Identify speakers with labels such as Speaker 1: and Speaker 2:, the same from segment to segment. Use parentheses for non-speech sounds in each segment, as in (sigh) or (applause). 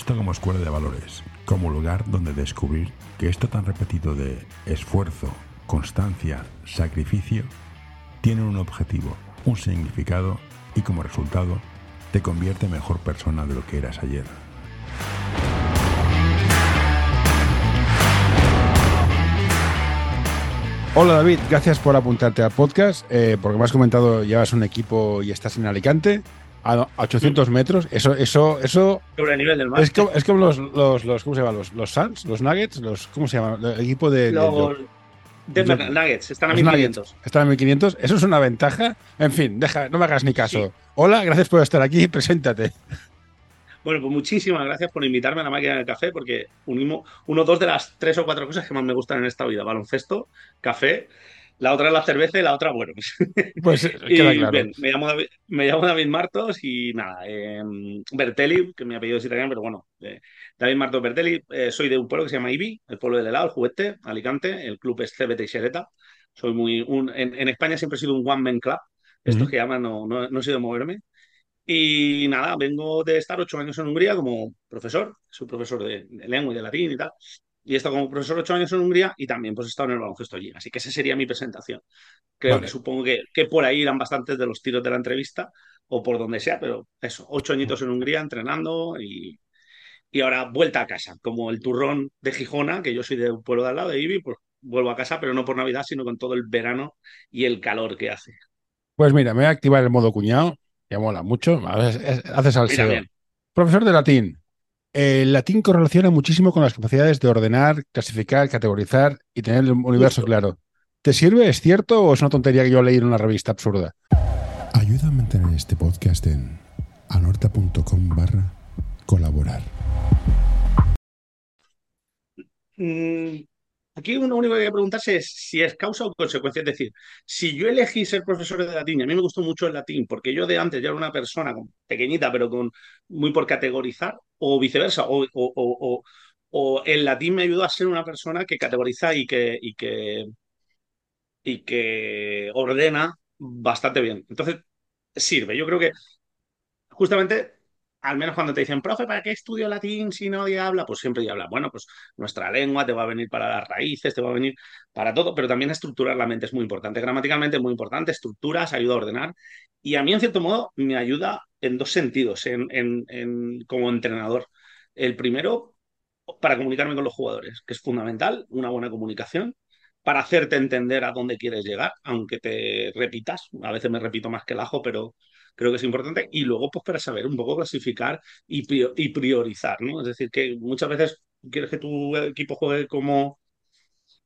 Speaker 1: esto como escuela de valores, como lugar donde descubrir que esto tan repetido de esfuerzo, constancia, sacrificio, tiene un objetivo, un significado y como resultado te convierte en mejor persona de lo que eras ayer.
Speaker 2: Hola David, gracias por apuntarte al podcast, eh, porque me has comentado llevas un equipo y estás en Alicante a 800 metros. Eso, eso, eso.
Speaker 3: Sobre el nivel del mar.
Speaker 2: Es como, es como los, los, los, ¿cómo se llama? Los, los Suns, los Nuggets, los, ¿cómo se llama? El equipo de.
Speaker 3: Los
Speaker 2: los-
Speaker 3: Nuggets, están a
Speaker 2: los
Speaker 3: 1500.
Speaker 2: Nuggets. Están a 1500. Eso es una ventaja. En fin, deja, no me hagas ni caso.
Speaker 3: Sí.
Speaker 2: Hola, gracias por estar aquí. Preséntate.
Speaker 3: Bueno, pues muchísimas gracias por invitarme a la máquina del café, porque unimos uno dos de las tres o cuatro cosas que más me gustan en esta vida: baloncesto, café. La otra es la cerveza y la otra, bueno, (laughs) pues
Speaker 2: eh,
Speaker 3: Y
Speaker 2: queda claro.
Speaker 3: bien, me llamo David, me llamo David Martos y nada, eh, Bertelli, que mi apellido es italiano, pero bueno, eh, David Martos Bertelli, eh, soy de un pueblo que se llama Ibi, el pueblo del helado, el juguete, Alicante, el club es CBT y Xereta. Soy muy, un, en, en España siempre he sido un one man club, estos
Speaker 2: Ujú.
Speaker 3: que llaman, no, no, no he sido moverme. Y nada, vengo de estar ocho años en Hungría como profesor, soy profesor de, de lengua y de latín y tal. Y he estado como profesor ocho años en Hungría y también pues he estado en el baloncesto allí. Así que esa sería mi presentación. Creo
Speaker 2: Vale.
Speaker 3: que supongo que, que por ahí irán bastantes de los tiros de la entrevista o por donde sea, pero eso, ocho añitos en Hungría entrenando y, y ahora vuelta a casa, como el turrón de Gijona, que yo soy de un pueblo de al lado de Ibi, pues vuelvo a casa, pero no por Navidad, sino con todo el verano y el calor que hace.
Speaker 2: Pues mira, me voy a activar el modo cuñado. Ya mola mucho. A ver, es- Haces al. Profesor de latín. El latín correlaciona muchísimo con las capacidades de ordenar, clasificar, categorizar y tener el universo
Speaker 3: Justo.
Speaker 2: claro. ¿Te sirve? ¿Es cierto o es una tontería que yo leí en una revista absurda?
Speaker 1: Ayuda a mantener este podcast en anorta.com barra colaborar.
Speaker 3: Mm, Aquí lo único que hay que preguntarse es si es causa o consecuencia. Es decir, si yo elegí ser profesor de latín, y a mí me gustó mucho el latín, porque yo de antes ya era una persona pequeñita, pero con muy por categorizar, o viceversa, o- o el latín me ayudó a ser una persona que categoriza y que, y que, y que ordena bastante bien. Entonces, sirve. Yo creo que justamente, al menos cuando te dicen, profe, ¿para qué estudio latín si nadie habla? Pues siempre habla. Bueno, pues nuestra lengua te va a venir para las raíces, te va a venir para todo, pero también estructurar la mente es muy importante. Gramaticalmente muy importante, estructuras, ayuda a ordenar. Y a mí, en cierto modo, me ayuda en dos sentidos, en, en- en- como entrenador. El primero, para comunicarme con los jugadores, que es fundamental, una buena comunicación. Para hacerte entender a dónde quieres llegar, aunque te repitas. A veces me repito más que el ajo, pero creo que es importante. Y luego, pues para saber un poco clasificar y, y priorizar, ¿no? Es decir, que muchas veces quieres que tu equipo juegue como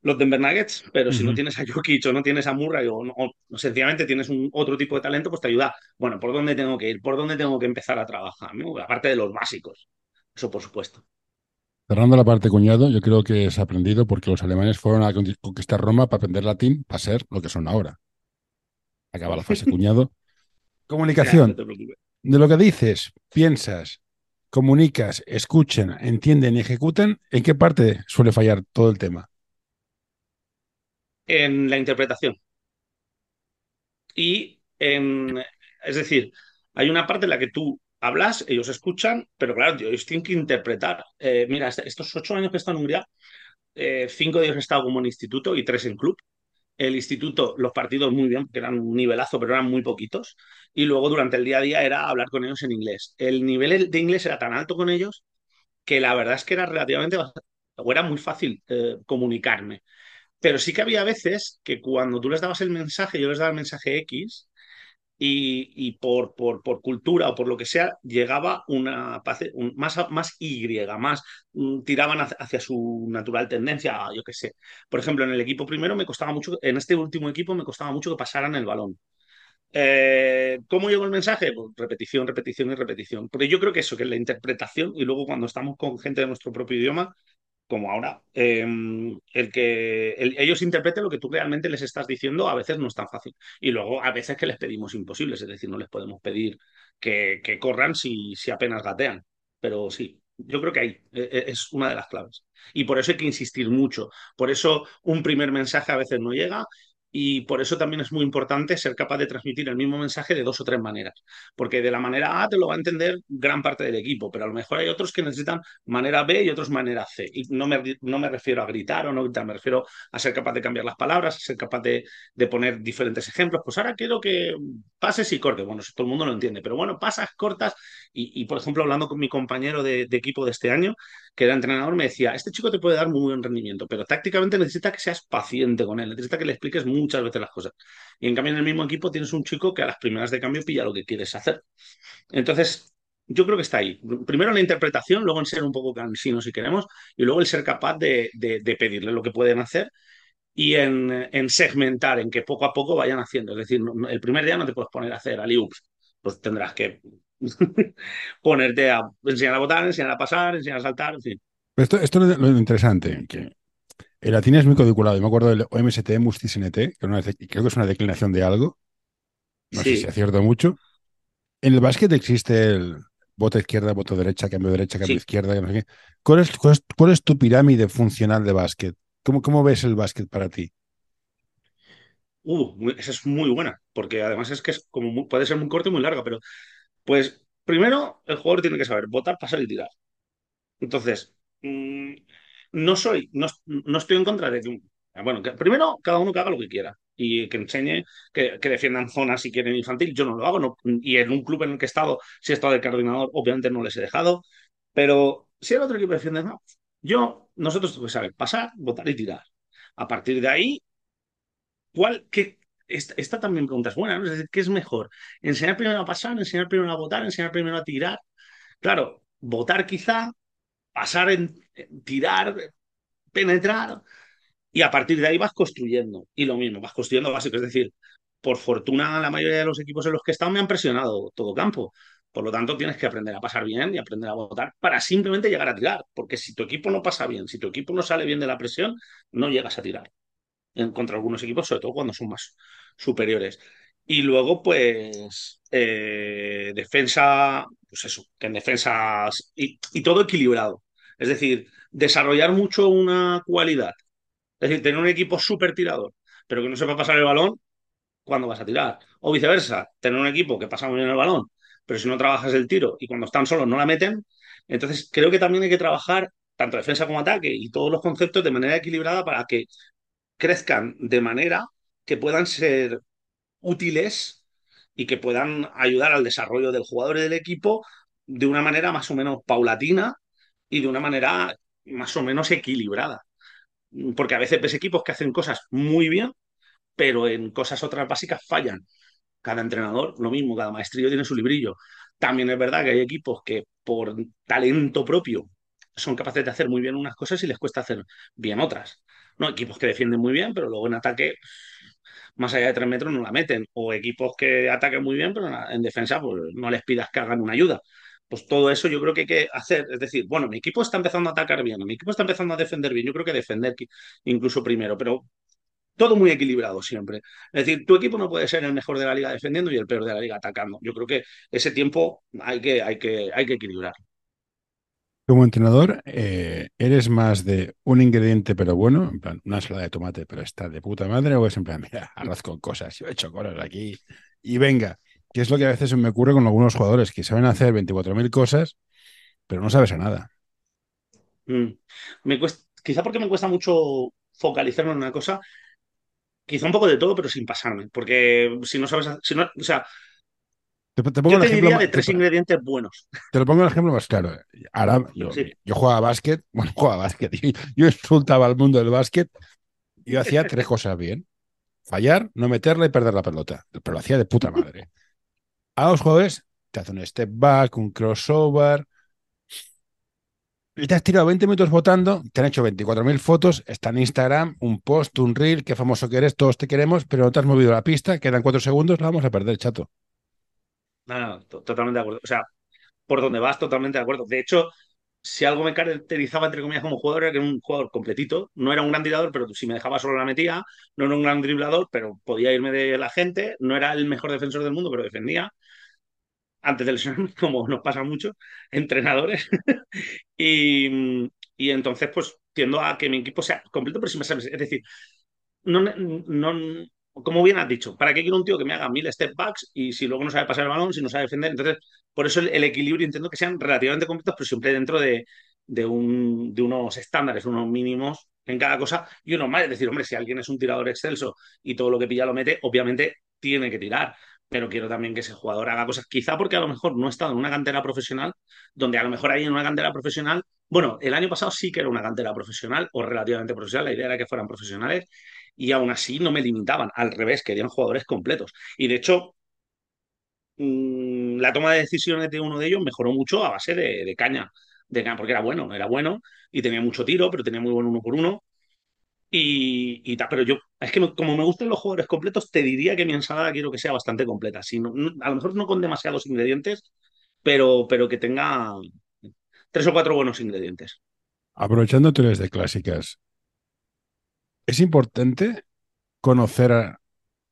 Speaker 3: los Denver Nuggets, pero si no tienes a Jokic o no tienes a Murray o, no- o sencillamente tienes un otro tipo de talento, pues te ayuda, bueno, ¿por dónde tengo que ir? ¿Por dónde tengo que empezar a trabajar? ¿no? Aparte de los básicos. Eso por supuesto.
Speaker 2: Cerrando la parte cuñado, yo creo que es aprendido porque los alemanes fueron a con- conquistar Roma para aprender latín, para ser lo que son ahora. Acaba la fase (laughs) cuñado.
Speaker 3: No
Speaker 2: Comunicación. De lo que dices, piensas, comunicas, escuchan, entienden y ejecutan, ¿en qué parte suele fallar todo el tema?
Speaker 3: En la interpretación. Y en, es decir, hay una parte en la que tú hablas, ellos escuchan, pero claro, ellos tienen que interpretar. Eh, mira, est- estos ocho años que he estado en Hungría, eh, cinco de ellos he estado como en instituto y tres en club. El instituto, los partidos muy bien, porque eran un nivelazo, pero eran muy poquitos. Y luego durante el día a día era hablar con ellos en inglés. El nivel de inglés era tan alto con ellos que la verdad es que era relativamente, o era muy fácil eh, comunicarme. Pero sí que había veces que cuando tú les dabas el mensaje, yo les daba el mensaje X, y, por, por, por cultura o por lo que sea, llegaba una más, más Y, más mm, tiraban hacia, su natural tendencia, yo qué sé. Por ejemplo, en el equipo primero me costaba mucho, en este último equipo me costaba mucho que pasaran el balón. Eh, ¿Cómo llegó el mensaje? Pues repetición, repetición y repetición. Pero yo creo que eso, que la interpretación, y luego cuando estamos con gente de nuestro propio idioma, como ahora, eh, el que el- ellos interpreten lo que tú realmente les estás diciendo a veces no es tan fácil. Y luego a veces que les pedimos imposibles, es decir, no les podemos pedir que, corran si, si apenas gatean. Pero sí, yo creo que ahí eh, eh, es una de las claves. Y por eso hay que insistir mucho. Por eso un primer mensaje a veces no llega y por eso también es muy importante ser capaz de transmitir el mismo mensaje de dos o tres maneras, porque de la manera A te lo va a entender gran parte del equipo, pero a lo mejor hay otros que necesitan manera B y otros manera C. Y no me, no me refiero a gritar o no gritar, me refiero a ser capaz de cambiar las palabras, a ser capaz de, de poner diferentes ejemplos. Pues ahora quiero que pases y cortes. Bueno, eso todo el mundo lo entiende, pero bueno, pasas, cortas. Y, y por ejemplo, hablando con mi compañero de, de equipo de este año, que era entrenador, me decía, este chico te puede dar muy buen rendimiento, pero tácticamente necesita que seas paciente con él, necesita que le expliques muchas veces las cosas. Y en cambio en el mismo equipo tienes un chico que a las primeras de cambio pilla lo que quieres hacer. Entonces, yo creo que está ahí. Primero la interpretación, luego en ser un poco cansino si queremos, y luego el ser capaz de, pedirle lo que pueden hacer y en, en, segmentar, en que poco a poco vayan haciendo. Es decir, el primer día no te puedes poner a hacer aliups, pues tendrás que (laughs) ponerte a enseñar a votar, enseñar a pasar, enseñar a saltar, en fin.
Speaker 2: Esto, esto es lo interesante, que el latín es muy codiculado. Yo me acuerdo del OMST, MUSTISNT, que una, creo que es una declinación de algo. No sí. sé si acierto mucho. En el básquet existe el voto izquierda, voto derecha, cambio derecha, cambio sí. izquierda. No sé qué. ¿Cuál, es, cuál, es, ¿Cuál, es, tu pirámide funcional de básquet? ¿Cómo, ¿Cómo ves el básquet para ti?
Speaker 3: Uh, esa es muy buena, porque además es que es como muy, puede ser muy corta y muy larga, pero pues primero el jugador tiene que saber votar, pasar y tirar. Entonces, mmm, no soy, no, no, estoy en contra de que, bueno, primero cada uno que haga lo que quiera y que enseñe, que, que, defiendan zonas si quieren infantil, yo no lo hago, no, y en un club en el que he estado, si he estado de coordinador, obviamente no les he dejado, pero si el otro equipo defiende, no, yo, nosotros tenemos que saber pasar, votar y tirar. A partir de ahí, ¿cuál, qué, esta, también pregunta es buena, ¿no? Es decir, ¿qué es mejor? ¿Enseñar primero a pasar, enseñar primero a votar, enseñar primero a tirar? Claro, votar quizá, pasar en tirar, penetrar, y a partir de ahí vas construyendo. Y lo mismo, vas construyendo básico. Es decir, por fortuna, la mayoría de los equipos en los que he estado me han presionado todo campo. Por lo tanto, tienes que aprender a pasar bien y aprender a votar para simplemente llegar a tirar. Porque si tu equipo no pasa bien, si tu equipo no sale bien de la presión, no llegas a tirar en contra algunos equipos, sobre todo cuando son más superiores. Y luego, pues, eh, defensa, pues eso, que en defensas y, y, todo equilibrado. Es decir, desarrollar mucho una cualidad. Es decir, tener un equipo súper tirador, pero que no sepa pasar el balón cuando vas a tirar. O viceversa, tener un equipo que pasa muy bien el balón, pero si no trabajas el tiro y cuando están solos no la meten. Entonces, creo que también hay que trabajar tanto defensa como ataque y todos los conceptos de manera equilibrada para que crezcan de manera que puedan ser útiles y que puedan ayudar al desarrollo del jugador y del equipo de una manera más o menos paulatina y de una manera más o menos equilibrada. Porque a veces ves equipos que hacen cosas muy bien, pero en cosas otras básicas fallan. Cada entrenador, lo mismo, cada maestrillo tiene su librillo. También es verdad que hay equipos que por talento propio son capaces de hacer muy bien unas cosas y les cuesta hacer bien otras. No, equipos que defienden muy bien, pero luego en ataque, más allá de tres metros, no la meten. O equipos que atacan muy bien, pero en defensa, pues no les pidas que hagan una ayuda. Pues todo eso yo creo que hay que hacer. Es decir, bueno, mi equipo está empezando a atacar bien, mi equipo está empezando a defender bien. Yo creo que defender incluso primero, pero todo muy equilibrado siempre. Es decir, tu equipo no puede ser el mejor de la liga defendiendo y el peor de la liga atacando. Yo creo que ese tiempo hay que, hay que, hay que equilibrar.
Speaker 2: Como entrenador, eh, ¿eres más de un ingrediente pero bueno, en plan, una ensalada de tomate pero está de puta madre, o es en plan, mira, (laughs) arroz con cosas, yo he hecho cosas aquí y venga? Que es lo que a veces me ocurre con algunos jugadores que saben hacer 24.000 cosas, pero no sabes a nada.
Speaker 3: Mm. Me cuesta, quizá porque me cuesta mucho focalizarme en una cosa, quizá un poco de todo, pero sin pasarme, porque si no sabes, si no, o sea,
Speaker 2: te, te
Speaker 3: pongo yo te diría de tres te, ingredientes buenos.
Speaker 2: Te lo pongo el ejemplo más claro. Ahora, yo, sí. yo jugaba a básquet, bueno, (laughs) jugaba a básquet, yo, yo insultaba al mundo del básquet, yo hacía (laughs) tres cosas bien. Fallar, no meterla y perder la pelota. Pero lo hacía de puta madre. A los jugadores te hacen un step back, un crossover, y te has tirado 20 minutos votando, te han hecho 24.000 fotos, está en Instagram, un post, un reel, qué famoso que eres, todos te queremos, pero no te has movido la pista, quedan cuatro segundos, la vamos a perder, chato.
Speaker 3: No, no, totalmente de acuerdo. O sea, por donde vas, totalmente de acuerdo. De hecho, si algo me caracterizaba, entre comillas, como jugador, era que era un jugador completito. No era un gran tirador, pero si me dejaba solo la metía. No era un gran driblador, pero podía irme de la gente. No era el mejor defensor del mundo, pero defendía. Antes de lesionarme, (laughs) como nos pasa mucho, entrenadores. (laughs) y, y entonces, pues tiendo a que mi equipo sea completo, pero sin más. Es decir, no, no, como bien has dicho, ¿para qué quiero un tío que me haga mil step backs y si luego no sabe pasar el balón, si no sabe defender? Entonces, por eso el, equilibrio intento que sean relativamente completos, pero siempre dentro de, de, un, de unos estándares, unos mínimos en cada cosa y unos más. Es decir, hombre, si alguien es un tirador excelso y todo lo que pilla lo mete, obviamente tiene que tirar. Pero quiero también que ese jugador haga cosas, quizá porque a lo mejor no ha estado en una cantera profesional, donde a lo mejor ahí en una cantera profesional, bueno, el año pasado sí que era una cantera profesional o relativamente profesional, la idea era que fueran profesionales y aún así no me limitaban, al revés, querían jugadores completos. Y de hecho, mmm, la toma de decisiones de uno de ellos mejoró mucho a base de, caña, de caña, porque era bueno, era bueno y tenía mucho tiro, pero tenía muy buen uno por uno. Y, y pero yo, es que como me gustan los jugadores completos, te diría que mi ensalada quiero que sea bastante completa. Si no, a lo mejor no con demasiados ingredientes, pero, pero que tenga tres o cuatro buenos ingredientes.
Speaker 2: Aprovechando eres de clásicas, es importante conocer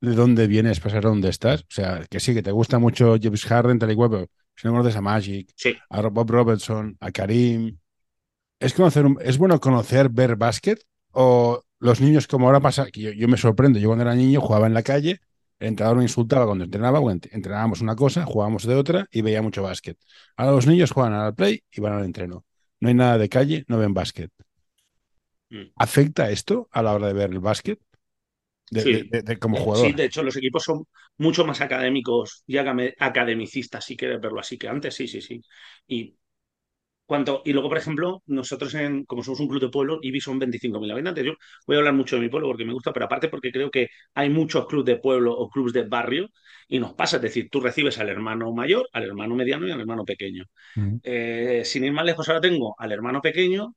Speaker 2: de dónde vienes para saber dónde estás. O sea, que sí, que te gusta mucho James Harden, tal y cual, pero si no conoces a Magic, a Bob Robertson, a Karim. ¿Es, conocer ¿Es bueno conocer, ver básquet? ¿O los niños, como ahora pasa, que yo, me sorprendo, yo cuando era niño jugaba en la calle, el entrenador me insultaba cuando entrenaba, entrenábamos una cosa, jugábamos de otra y veía mucho básquet. Ahora los niños juegan al play y van al entreno. No hay nada de calle, no ven básquet. Mm. ¿Afecta esto a la hora de ver el básquet? De, como jugador.
Speaker 3: Sí, de hecho, los equipos son mucho más académicos y academicistas, si quieres verlo así, que antes, sí, sí, sí. Y, cuanto, y luego, por ejemplo, nosotros, en, como somos un club de pueblo, IBI son 25.000 habitantes. Yo voy a hablar mucho de mi pueblo porque me gusta, pero aparte porque creo que hay muchos clubes de pueblo o clubes de barrio y nos pasa, es decir, tú recibes al hermano mayor, al hermano mediano y al hermano pequeño. Eh, sin ir más lejos, ahora tengo al hermano pequeño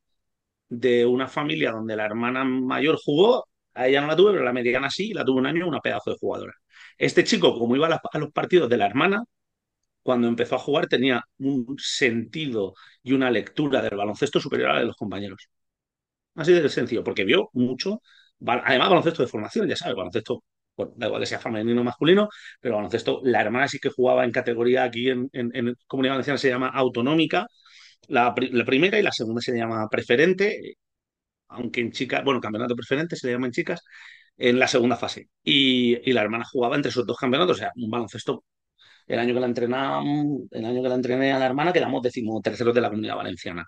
Speaker 3: de una familia donde la hermana mayor jugó, a ella no la tuve, pero la mediana sí, la tuvo un año, una pedazo de jugadora. Este chico, como iba a, los partidos de la hermana, cuando empezó a jugar tenía un sentido y una lectura del baloncesto superior a la de los compañeros. Así de sencillo, porque vio mucho, además baloncesto de formación, ya sabes, baloncesto, da igual que sea femenino o masculino, pero baloncesto, la hermana sí que jugaba en categoría aquí en, en Comunidad Valenciana se llama autonómica, la, primera y la segunda se llama preferente, aunque en chicas, bueno, campeonato preferente se le llama en chicas, en la segunda fase. Y, la hermana jugaba entre esos dos campeonatos, o sea, un baloncesto. El año que la entrenamos, el año que la entrené a la hermana, quedamos decimoterceros de la comunidad valenciana.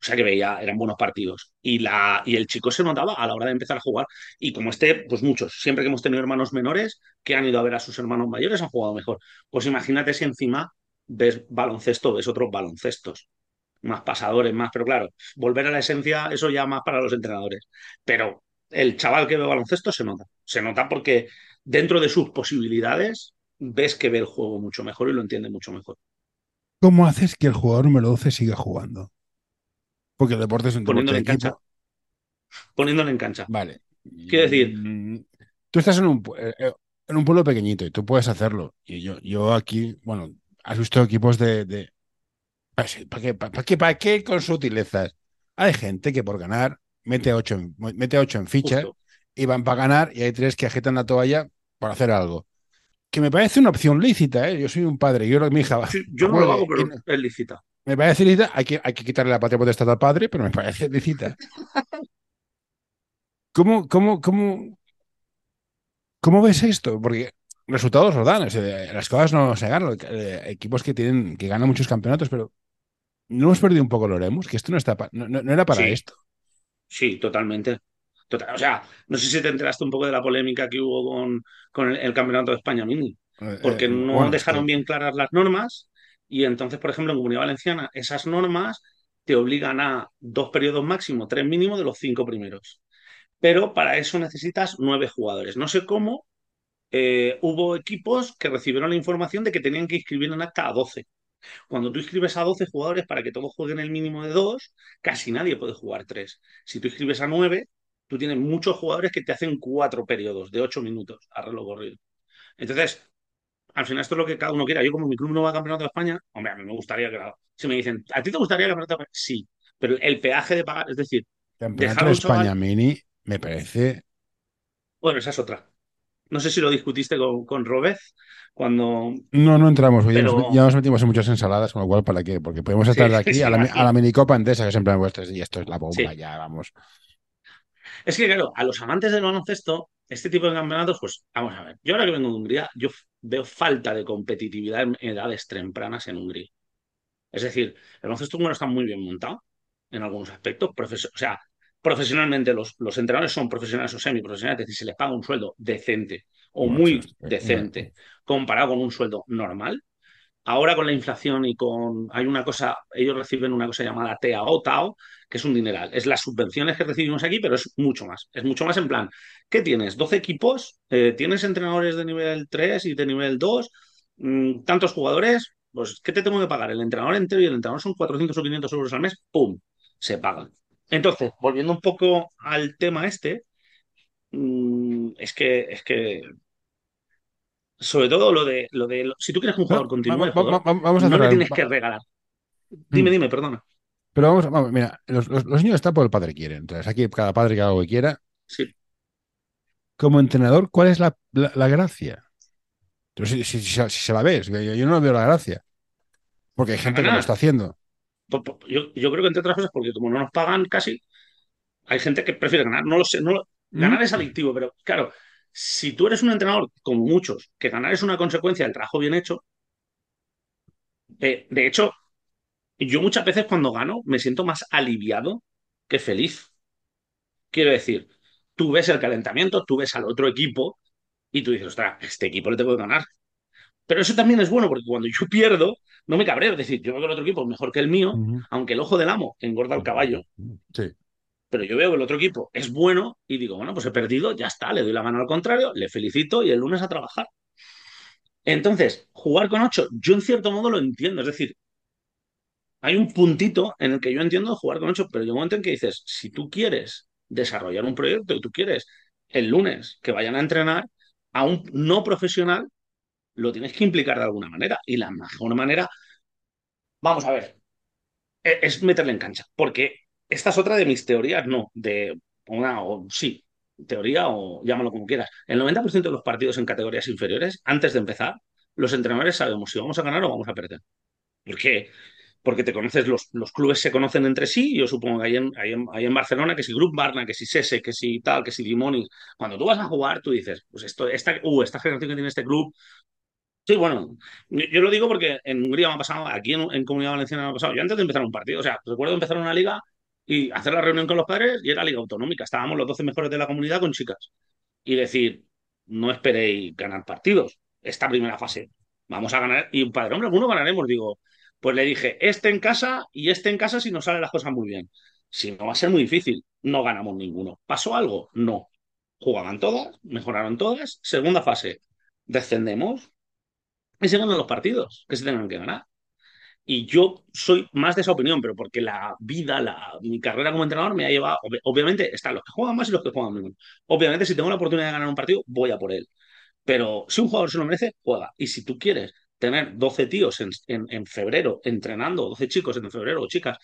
Speaker 3: O sea que veía, eran buenos partidos. Y, la, y el chico se notaba a la hora de empezar a jugar. Y como este, pues muchos, siempre que hemos tenido hermanos menores que han ido a ver a sus hermanos mayores, han jugado mejor. Pues imagínate si encima ves baloncesto, ves otros baloncestos más pasadores, más, pero claro, volver a la esencia, eso ya más para los entrenadores. Pero el chaval que ve baloncesto se nota, se nota porque dentro de sus posibilidades ves que ve el juego mucho mejor y lo entiende mucho mejor.
Speaker 2: ¿Cómo haces que el jugador número 12 siga jugando? Porque el deporte es un
Speaker 3: Poniéndole en cancha. Poniéndole en cancha.
Speaker 2: Vale.
Speaker 3: Quiero decir.
Speaker 2: Mm, tú estás en un, eh, eh, en un pueblo pequeñito y tú puedes hacerlo. Y yo, yo aquí, bueno, has visto equipos de, ¿Para qué, para, qué, ¿Para qué con sutilezas? Hay gente que por ganar mete ocho, mete ocho en ficha y van para ganar y hay tres que agitan la toalla por hacer algo. Que me parece una opción lícita, ¿eh? Yo soy un padre, yo mi hija.
Speaker 3: yo no lo hago, pero es lícita.
Speaker 2: Me parece lícita, hay que, hay que quitarle la patria potestad al padre, pero me parece lícita. ¿Cómo, cómo, cómo, cómo ves esto? Porque resultados lo dan, las cosas no se ganan, equipos que tienen, que ganan muchos campeonatos, pero ¿No hemos perdido un poco lo Loremus? Que esto no, está no, era para esto.
Speaker 3: Sí, totalmente. o sea, no sé si te enteraste un poco de la polémica que hubo con, con el, Campeonato de España Mini, eh, porque eh, no dejaron bien claras las normas y entonces, por ejemplo, en Comunidad Valenciana, esas normas te obligan a dos periodos máximo, tres mínimo de los cinco primeros. Pero para eso necesitas nueve jugadores. No sé cómo eh, hubo equipos que recibieron la información de que tenían que inscribir en acta a 12. Cuando tú inscribes a 12 jugadores para que todos jueguen el mínimo de dos, casi nadie puede jugar tres. Si tú inscribes a nueve, tú tienes muchos jugadores que te hacen cuatro periodos de ocho minutos a reloj corrido. Entonces, al final esto es lo que cada uno quiera. Yo como mi club no va a campeonato de España, hombre, a mí me gustaría que... Si me dicen, ¿a ti te gustaría campeonato de España? Sí, pero el peaje de pagar, es decir...
Speaker 2: Campeonato de España Mini me parece...
Speaker 3: Bueno, esa es otra. No sé si lo discutiste con, con Robez, cuando...
Speaker 2: No, no entramos, ya, nos, metimos en muchas ensaladas, con lo cual, ¿para qué? Porque podemos estar de aquí, a, la, a, la, minicopa entesa, que siempre me vuestras y esto es la bomba, ya vamos.
Speaker 3: Es que, claro, a los amantes del baloncesto, este tipo de campeonatos, pues vamos a ver. Yo ahora que vengo de Hungría, yo veo falta de competitividad en edades tempranas en Hungría. Es decir, el baloncesto húngaro está muy bien montado en algunos aspectos. o sea, profesionalmente los, los entrenadores son profesionales o semiprofesionales, es decir, se les paga un sueldo decente o muy decente comparado con un sueldo normal. Ahora con la inflación y con... Hay una cosa, ellos reciben una cosa llamada TAO, TAO, que es un dineral. Es las subvenciones que recibimos aquí, pero es mucho más. Es mucho más en plan, ¿qué tienes? ¿12 equipos? Eh, ¿Tienes entrenadores de nivel 3 y de nivel 2? Mm, ¿Tantos jugadores? Pues, ¿qué te tengo que pagar? El entrenador entero y el entrenador son 400 o 500 euros al mes, ¡pum! Se pagan. Entonces, volviendo un poco al tema este, mm, es que, es que sobre todo lo de, lo de si tú quieres que un jugador continúe, vamos, a no le tienes que regalar. Dime, mm. dime, perdona.
Speaker 2: Pero vamos, vamos mira, los, niños están por el padre quiere. Entonces, aquí cada padre que haga lo que quiera.
Speaker 3: Sí.
Speaker 2: Como entrenador, ¿cuál es la, gracia? si, se la ves, yo, no veo la gracia. Porque hay gente que lo está haciendo.
Speaker 3: Yo, yo, creo que entre otras cosas, porque como no nos pagan casi, hay gente que prefiere ganar. No lo sé, no ¿Mm? ganar es adictivo, pero claro, si tú eres un entrenador, como muchos, que ganar es una consecuencia del trabajo bien hecho, eh, de hecho, yo muchas veces cuando gano me siento más aliviado que feliz. Quiero decir, tú ves el calentamiento, tú ves al otro equipo y tú dices, ostras, este equipo le tengo que ganar. Pero eso también es bueno porque cuando yo pierdo, no me cabreo. Es decir, yo veo que el otro equipo es mejor que el mío, aunque el ojo del amo engorda al caballo.
Speaker 2: Sí
Speaker 3: pero yo veo que el otro equipo es bueno y digo, bueno, pues he perdido, ya está, le doy la mano al contrario, le felicito y el lunes a trabajar. Entonces, jugar con ocho, yo en cierto modo lo entiendo, es decir, hay un puntito en el que yo entiendo jugar con ocho, pero hay un momento en que dices, si tú quieres desarrollar un proyecto y tú quieres el lunes que vayan a entrenar a un no profesional, lo tienes que implicar de alguna manera. Y la mejor manera, vamos a ver, e-, es meterle en cancha, porque esta es otra de mis teorías, no, de una, o sí, teoría o llámalo como quieras. El 90% de los partidos en categorías inferiores, antes de empezar, los entrenadores sabemos si vamos a ganar o vamos a perder. ¿Por qué? Porque te conoces, los, los clubes se conocen entre sí. Yo supongo que hay en, hay en, Barcelona que si Grup Barna, que si Sese, que si tal, que si Limonis. Cuando tú vas a jugar, tú dices, pues esto, esta, uh, esta generación que tiene este club Sí, bueno, yo lo digo porque en Hungría me ha pasado, aquí en, Comunidad Valenciana me ha pasado. Yo antes de empezar un partido, o sea, recuerdo empezar una liga y hacer la reunión con los padres y era liga autonómica. Estábamos los 12 mejores de la comunidad con chicas. Y decir, no esperéis ganar partidos esta primera fase. Vamos a ganar. Y un padre, hombre, alguno ganaremos. Digo, pues le dije, este en casa y este en casa si nos salen las cosas muy bien. Si no, va a ser muy difícil. No ganamos ninguno. ¿Pasó algo? No. Jugaban todas, mejoraron todas. Segunda fase, descendemos y se ganan los partidos que se tengan que ganar. Y yo soy más de esa opinión, pero porque la vida, la, mi carrera como entrenador me ha llevado, obviamente están los que juegan más y los que juegan menos. Obviamente si tengo la oportunidad de ganar un partido, voy a por él. Pero si un jugador se lo merece, juega. Y si tú quieres tener 12 tíos en, en, febrero entrenando, 12 chicos en febrero o chicas,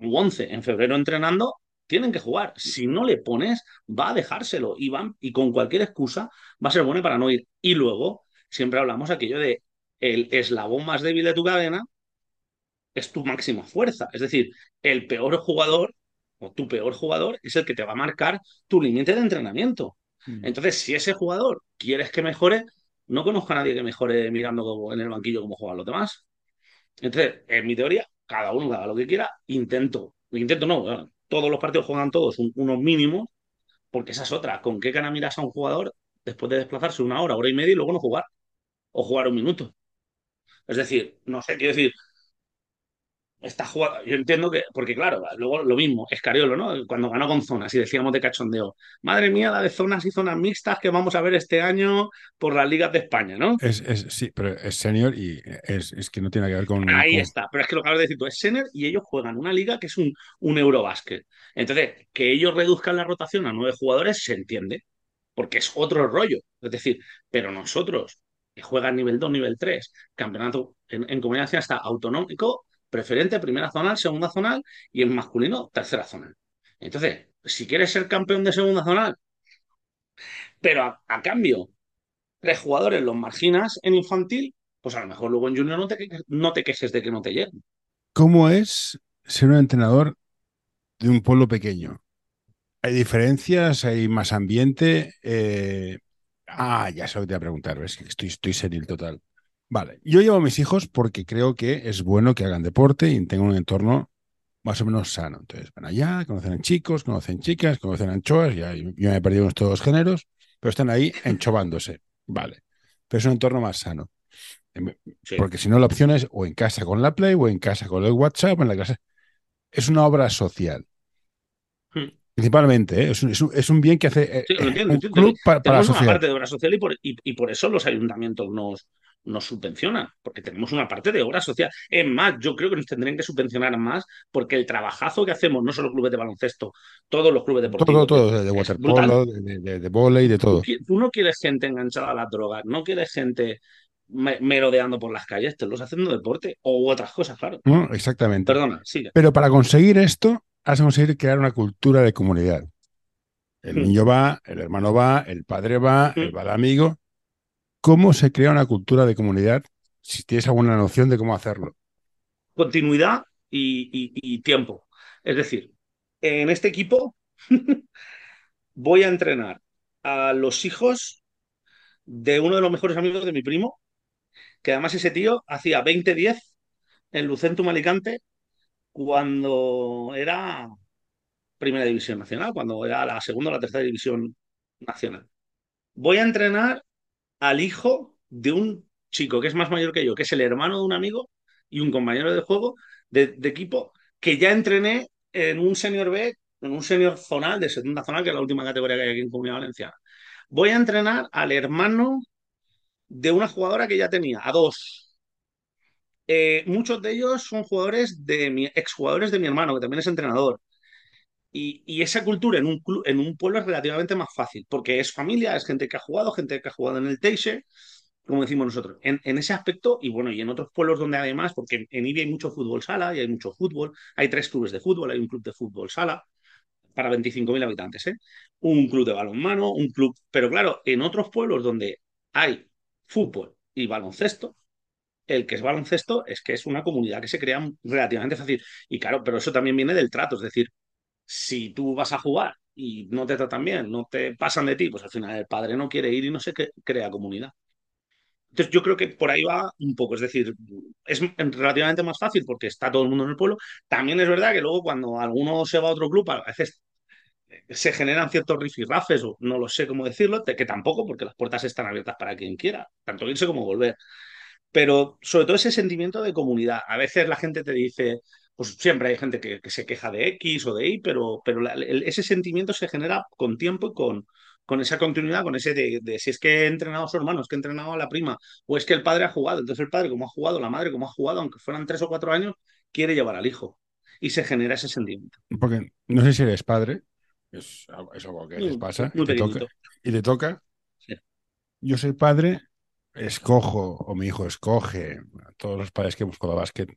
Speaker 3: u 11 en febrero entrenando, tienen que jugar. Si no le pones, va a dejárselo y, van, y con cualquier excusa va a ser bueno para no ir. Y luego, siempre hablamos aquello de el eslabón más débil de tu cadena es tu máxima fuerza. Es decir, el peor jugador o tu peor jugador es el que te va a marcar tu límite de entrenamiento. Mm. Entonces, si ese jugador quieres que mejore, no conozco a nadie que mejore mirando en el banquillo cómo juegan los demás. Entonces, en mi teoría, cada uno haga lo que quiera, intento, intento no, todos los partidos juegan todos unos mínimos, porque esa es otra. ¿Con qué cara miras a un jugador después de desplazarse una hora, hora y media y luego no jugar? O jugar un minuto. Es decir, no sé, quiero decir, esta jugada, yo entiendo que, porque claro, luego lo mismo, Escariolo, ¿no? Cuando ganó con zonas y decíamos de cachondeo, madre mía, la de zonas y zonas mixtas que vamos a ver este año por las ligas de España, ¿no?
Speaker 2: Es, sí, pero es senior y es, que no tiene que ver con.
Speaker 3: Ahí está, pero es que lo que acabas de decir tú es senior y ellos juegan una liga que es un, un Eurobásquet. Entonces, que ellos reduzcan la rotación a nueve jugadores se entiende, porque es otro rollo. Es decir, pero nosotros que juegan nivel 2, nivel 3, campeonato en, en comunidad hasta autonómico, preferente, primera zonal, segunda zonal y el masculino, tercera zonal. Entonces, si quieres ser campeón de segunda zonal, pero a, cambio, tres jugadores los marginas en infantil, pues a lo mejor luego en junior no te, no te quejes de que no te lleguen.
Speaker 2: ¿Cómo es ser un entrenador de un pueblo pequeño? Hay diferencias, hay más ambiente. eh, Ah, ya sé lo que te voy a preguntar, ves que estoy, estoy senil total. Vale, yo llevo a mis hijos porque creo que es bueno que hagan deporte y tengan un entorno más o menos sano. Entonces van allá, conocen a chicos, conocen chicas, conocen anchoas, ya yo me he perdido en todos los géneros, pero están ahí enchobándose. Vale, pero es un entorno más sano. Em,
Speaker 3: Sí.
Speaker 2: Porque si no, la opción es o en casa con la Play o en casa con el WhatsApp, o en la casa. Es una obra social.
Speaker 3: Hmm.
Speaker 2: Principalmente, ¿eh? es, un, es un- bien que hace eh,
Speaker 3: Sí, lo entiendo,
Speaker 2: un club pa- para, la
Speaker 3: una parte de obra social y por, y, y por eso los ayuntamientos nos, nos subvencionan, porque tenemos una parte de obra social. Es más, yo creo que nos tendrían que subvencionar más porque el trabajazo que hacemos, no solo clubes de baloncesto, todos los clubes
Speaker 2: Todo,
Speaker 3: deportivos,
Speaker 2: todo, de, waterpolo, de, de, de, de vóley, de
Speaker 3: Tú,
Speaker 2: todo.
Speaker 3: qui- tú no quieres gente enganchada a las drogas, no quieres gente me- merodeando por las calles, te los haciendo deporte o otras cosas, claro.
Speaker 2: ¿no? Exactamente.
Speaker 3: Perdona, sigue.
Speaker 2: Pero para conseguir esto, has de conseguir crear una cultura de comunidad. El niño va, el hermano va, el padre va, el va el amigo. ¿Cómo se crea una cultura de comunidad? Si tienes alguna noción de cómo hacerlo.
Speaker 3: Continuidad y, y- y tiempo. Es decir, en este equipo (laughs) voy a entrenar a los hijos de uno de los mejores amigos de mi primo, que además ese tío hacía 20-10 en Lucentum Alicante cuando era Primera División Nacional, cuando era la segunda o la tercera división nacional. Voy a entrenar al hijo de un chico que es más mayor que yo, que es el hermano de un amigo y un compañero de juego, de, equipo, que ya entrené en un senior B, en un senior zonal, de segunda zonal, que es la última categoría que hay aquí en Comunidad Valenciana. Voy a entrenar al hermano de una jugadora que ya tenía, a dos. Eh, muchos de ellos son jugadores de mi, exjugadores de mi hermano, que también es entrenador. Y, esa cultura en un, en un pueblo es relativamente más fácil, porque es familia, es gente que ha jugado, gente que ha jugado en el Teixe, como decimos nosotros. En, en, ese aspecto, y bueno, y en otros pueblos donde además, porque en Ibi hay mucho fútbol sala y hay mucho fútbol, hay tres clubes de fútbol, hay un club de fútbol sala para 25.000 habitantes, ¿eh? un club de balonmano, un club, pero claro, en otros pueblos donde hay fútbol y baloncesto, el que es baloncesto es que es una comunidad que se crea relativamente fácil. Y claro, pero eso también viene del trato, es decir, si tú vas a jugar y no te tratan bien, no te pasan de ti, pues al final el padre no quiere ir y no se crea comunidad. Entonces yo creo que por ahí va un poco, es decir, es relativamente más fácil porque está todo el mundo en el pueblo. También es verdad que luego cuando alguno se va a otro club, a veces se generan ciertos rifirrafes, o no lo sé cómo decirlo, que tampoco, porque las puertas están abiertas para quien quiera, tanto irse como volver. Pero sobre todo ese sentimiento de comunidad. A veces la gente te dice, pues siempre hay gente que, que se queja de X o de Y, pero, pero la, el, ese sentimiento se genera con tiempo y con, con esa continuidad, con ese de, de, si es que he entrenado a su hermano, es que he entrenado a la prima, o es que el padre ha jugado. Entonces el padre, como ha jugado, la madre, como ha jugado, aunque fueran tres o cuatro años, quiere llevar al hijo. Y se genera ese sentimiento.
Speaker 2: Porque no sé si eres padre, es, es algo que a veces pasa,
Speaker 3: muy
Speaker 2: y, te toca, y te toca.
Speaker 3: Sí.
Speaker 2: Yo soy padre, escojo, o mi hijo escoge, todos los padres que hemos jugado a básquet,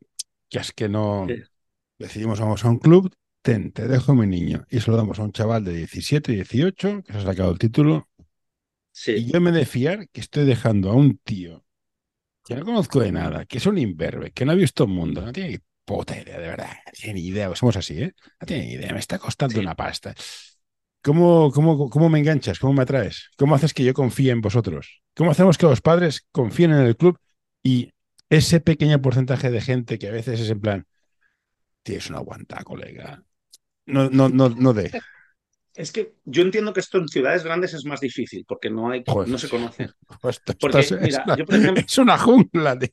Speaker 2: que es que no
Speaker 3: Sí.
Speaker 2: decidimos vamos a un club, ten, te dejo mi niño, y se lo damos a un chaval de 17, 18, que se ha sacado el título,
Speaker 3: Sí.
Speaker 2: y yo me de fiar que estoy dejando a un tío que no conozco de nada, que es un imberbe, que no ha visto mundo, no tiene ni puta idea, de verdad, no tiene ni idea, somos así, ¿eh? No tiene ni idea, me está costando
Speaker 3: Sí.
Speaker 2: una pasta. ¿Cómo, cómo, ¿Cómo me enganchas? ¿Cómo me atraes? ¿Cómo haces que yo confíe en vosotros? ¿Cómo hacemos que los padres confíen en el club y ese pequeño porcentaje de gente que a veces es en plan, tienes una aguanta, colega? No, no, no, no de.
Speaker 3: Es que yo entiendo que esto en ciudades grandes es más difícil porque no hay,
Speaker 2: Joder.
Speaker 3: no se conoce. (laughs)
Speaker 2: Pues esto-
Speaker 3: Porque,
Speaker 2: esto es,
Speaker 3: mira,
Speaker 2: una,
Speaker 3: yo, por ejemplo- (laughs)
Speaker 2: es una jungla. tío.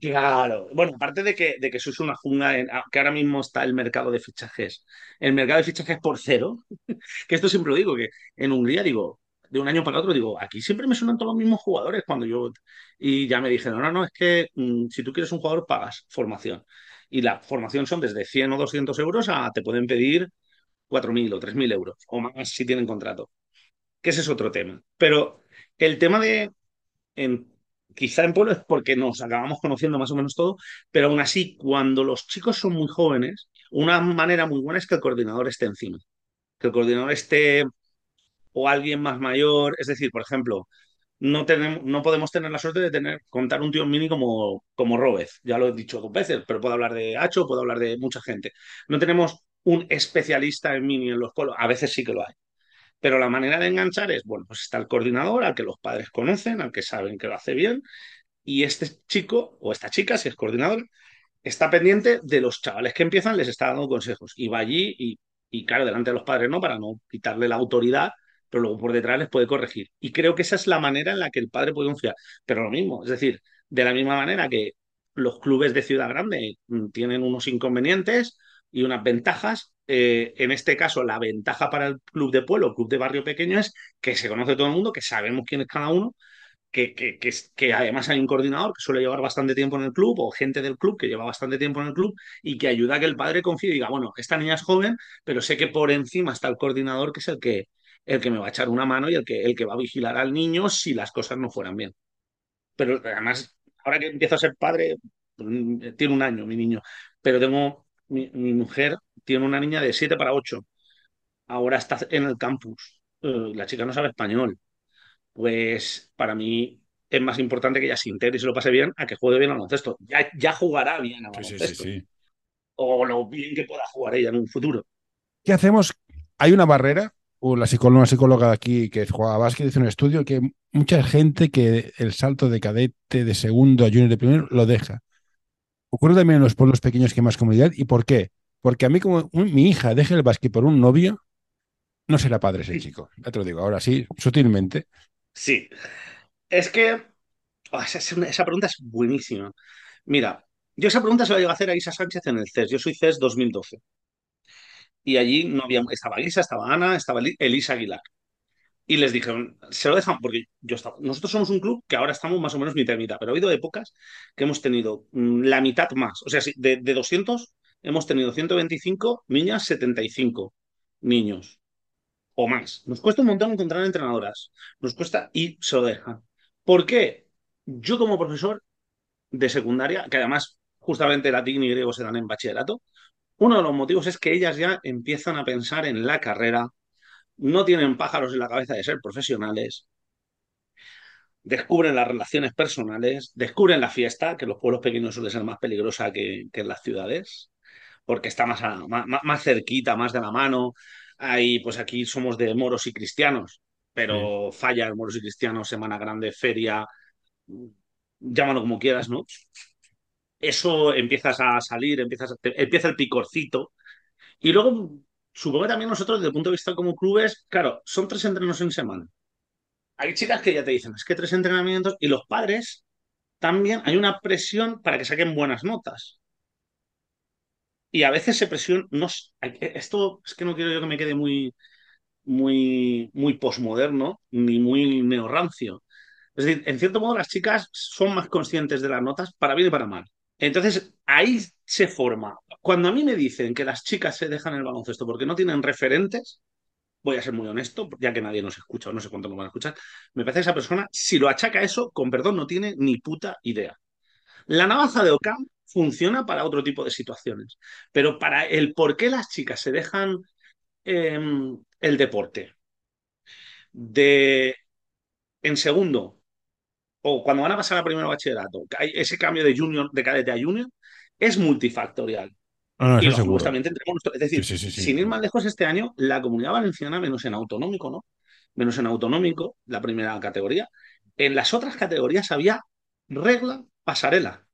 Speaker 3: Claro, bueno, aparte de que, de que eso es una jungla, en- que ahora mismo está el mercado de fichajes, el mercado de fichajes por cero, (laughs) que esto siempre lo digo, que en Hungría digo, de un año para otro digo, aquí siempre me suenan todos los mismos jugadores cuando yo, y ya me dijeron, no, no, es que mm, si tú quieres un jugador pagas formación, y la formación son desde 100 o 200 euros a te pueden pedir 4.000 o 3.000 euros, o más si tienen contrato, que ese es otro tema, pero el tema de en, quizá en pueblo es porque nos acabamos conociendo más o menos todo, pero aún así, cuando los chicos son muy jóvenes, una manera muy buena es que el coordinador esté encima. Que el coordinador esté o alguien más mayor, es decir, por ejemplo, no, tenemos, no podemos tener la suerte de tener, contar un tío mini como, como Robez, ya lo he dicho dos veces, pero puedo hablar de Hacho, puedo hablar de mucha gente. No tenemos un especialista en mini en los polos. A veces sí que lo hay. Pero la manera de enganchar es, bueno, pues está el coordinador al que los padres conocen, al que saben que lo hace bien, y este chico o esta chica, si es coordinador, está pendiente de los chavales que empiezan, les está dando consejos y va allí y, y claro, delante de los padres no, para no quitarle la autoridad, pero luego por detrás les puede corregir. Y creo que esa es la manera en la que el padre puede confiar. Pero lo mismo, es decir, de la misma manera que los clubes de ciudad grande mm, tienen unos inconvenientes y unas ventajas, eh, en este caso la ventaja para el club de pueblo, club de barrio pequeño es que se conoce todo el mundo, que sabemos quién es cada uno que, que, además hay un coordinador que suele llevar bastante tiempo en el club o gente del club que lleva bastante tiempo en el club y que ayuda a que el padre confíe y diga, bueno, esta niña es joven, pero sé que por encima está el coordinador que es el que, el que me va a echar una mano y el que, el que va a vigilar al niño si las cosas no fueran bien. Pero además, ahora que empiezo a ser padre, pues, tiene un año mi niño, pero tengo, mi, mi mujer tiene una niña de 7 para 8. Ahora está en el campus. Eh, la chica no sabe español pues para mí es más importante que ella se integre y se lo pase bien a que juegue bien al baloncesto. Ya, ya jugará bien al baloncesto. Sí, sí, sí, o lo bien que pueda jugar ella en un futuro.
Speaker 2: ¿Qué hacemos? Hay una barrera, o la psicóloga, una psicóloga de aquí que juega a básquet dice un estudio que mucha gente que el salto de cadete de segundo a junior de primero lo deja. Ocurre también en los pueblos pequeños que hay más comunidad. ¿Y por qué? Porque a mí, como mi hija deje el básquet por un novio, no será padre ese chico. Ya te lo digo, ahora sí, sutilmente.
Speaker 3: Sí. Es que oh, esa, esa, pregunta es buenísima. Mira, yo esa pregunta se la llevo a hacer a Isa Sánchez en el CES. Yo soy CES 2012. Y allí no había, estaba Isa, estaba Ana, estaba Elisa Aguilar. Y les dijeron, se lo dejan, porque yo estaba, nosotros somos un club que ahora estamos más o menos mitad y mitad, pero ha habido épocas que hemos tenido mm, la mitad más. O sea, de, de 200 hemos tenido 125 niñas, 75 niños o más. Nos cuesta un montón encontrar entrenadoras. Nos cuesta y se lo dejan. ¿Por qué? Yo como profesor de secundaria, que además justamente latín y griego se dan en bachillerato, uno de los motivos es que ellas ya empiezan a pensar en la carrera, no tienen pájaros en la cabeza de ser profesionales, descubren las relaciones personales, descubren la fiesta, que en los pueblos pequeños suele ser más peligrosa que, que en las ciudades, porque está más, a, más, más cerquita, más de la mano, Ahí, pues aquí somos de moros y cristianos, pero sí. falla el moros y cristianos, Semana Grande, feria, llámalo como quieras, ¿no? Eso empiezas a salir, empiezas a, empieza el picorcito. Y luego, supongo que también nosotros, desde el punto de vista como clubes, claro, son tres entrenos en semana. Hay chicas que ya te dicen, es que tres entrenamientos, y los padres también hay una presión para que saquen buenas notas. Y a veces se presiona, no, esto es que no quiero yo que me quede muy, muy, muy posmoderno ni muy neorrancio. Es decir, en cierto modo las chicas son más conscientes de las notas para bien y para mal. Entonces ahí se forma. Cuando a mí me dicen que las chicas se dejan el baloncesto porque no tienen referentes, voy a ser muy honesto, ya que nadie nos escucha o no sé cuánto nos van a escuchar, me parece que esa persona, si lo achaca eso, con perdón, no tiene ni puta idea. La navaja de Ocam funciona para otro tipo de situaciones. Pero para el por qué las chicas se dejan eh, el deporte de en segundo o cuando van a pasar a primero bachillerato, ese cambio de junior, de cadete a junior, es multifactorial.
Speaker 2: Ah,
Speaker 3: y
Speaker 2: seguro.
Speaker 3: justamente tenemos, es decir,
Speaker 2: Sí, sí, sí, sí.
Speaker 3: sin ir más lejos este año, la comunidad valenciana, menos en autonómico, ¿no? Menos en autonómico, la primera categoría. En las otras categorías había regla pasarela.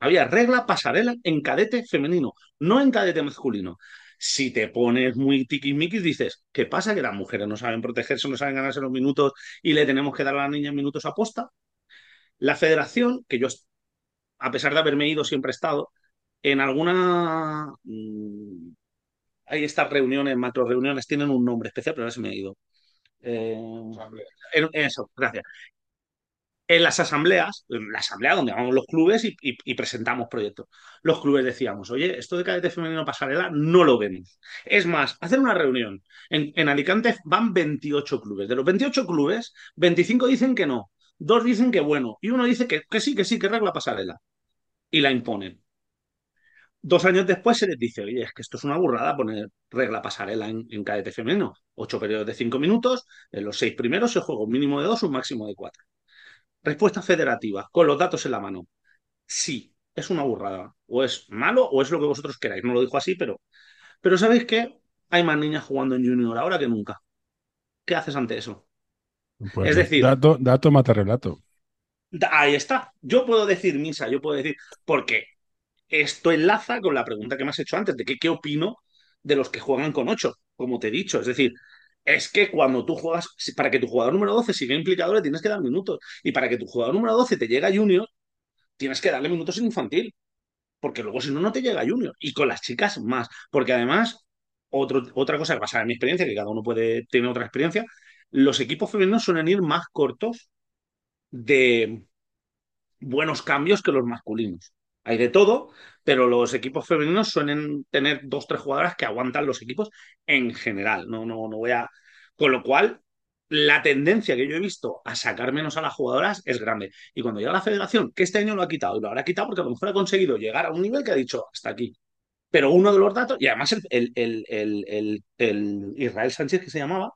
Speaker 3: Había regla pasarela en cadete femenino, no en cadete masculino. Si te pones muy tiquismiquis, dices, ¿qué pasa? Que las mujeres no saben protegerse, no saben ganarse los minutos y le tenemos que dar a la niña minutos a posta. La federación, que yo, a pesar de haberme ido, siempre he estado, en alguna. mmm, hay estas reuniones, macro reuniones, tienen un nombre especial, pero ahora se me ha ido. Eh, en- eso, gracias en las asambleas, en la asamblea donde vamos los clubes y, y, y, presentamos proyectos. Los clubes decíamos, oye, esto de cadete femenino pasarela no lo vemos. Es más, hacer una reunión. En, en, Alicante van 28 clubes. De los 28 clubes, 25 dicen que no, dos dicen que bueno, y uno dice que, que sí, que sí, que regla pasarela. Y la imponen. Dos años después se les dice, oye, es que esto es una burrada poner regla pasarela en, en cadete femenino. Ocho periodos de cinco minutos, en los seis primeros se juega un mínimo de dos, un máximo de cuatro. Respuesta federativa, con los datos en la mano. Sí, es una burrada. O es malo o es lo que vosotros queráis. No lo dijo así, pero Pero ¿sabéis qué? Hay más niñas jugando en junior ahora que nunca. ¿Qué haces ante eso?
Speaker 2: Pues
Speaker 3: es decir,
Speaker 2: dato, dato mata relato.
Speaker 3: Ahí está. Yo puedo decir misa, yo puedo decir, porque esto enlaza con la pregunta que me has hecho antes, de que, qué opino de los que juegan con 8, como te he dicho. Es decir, es que cuando tú juegas, para que tu jugador número 12 siga implicado, le tienes que dar minutos. Y para que tu jugador número 12 te llegue a junior, tienes que darle minutos en infantil. Porque luego, si no, no te llega a junior. Y con las chicas más. Porque además, otro, otra cosa que pasa en mi experiencia, que cada uno puede tener otra experiencia, los equipos femeninos suelen ir más cortos de buenos cambios que los masculinos. Hay de todo, pero los equipos femeninos suelen tener dos, tres jugadoras que aguantan los equipos en general. No, no, no voy a. Con lo cual, la tendencia que yo he visto a sacar menos a las jugadoras es grande. Y cuando llega la federación, que este año lo ha quitado, y lo habrá quitado porque a lo mejor ha conseguido llegar a un nivel que ha dicho hasta aquí. Pero uno de los datos, y además el, el, el, el Israel Sánchez, que se llamaba,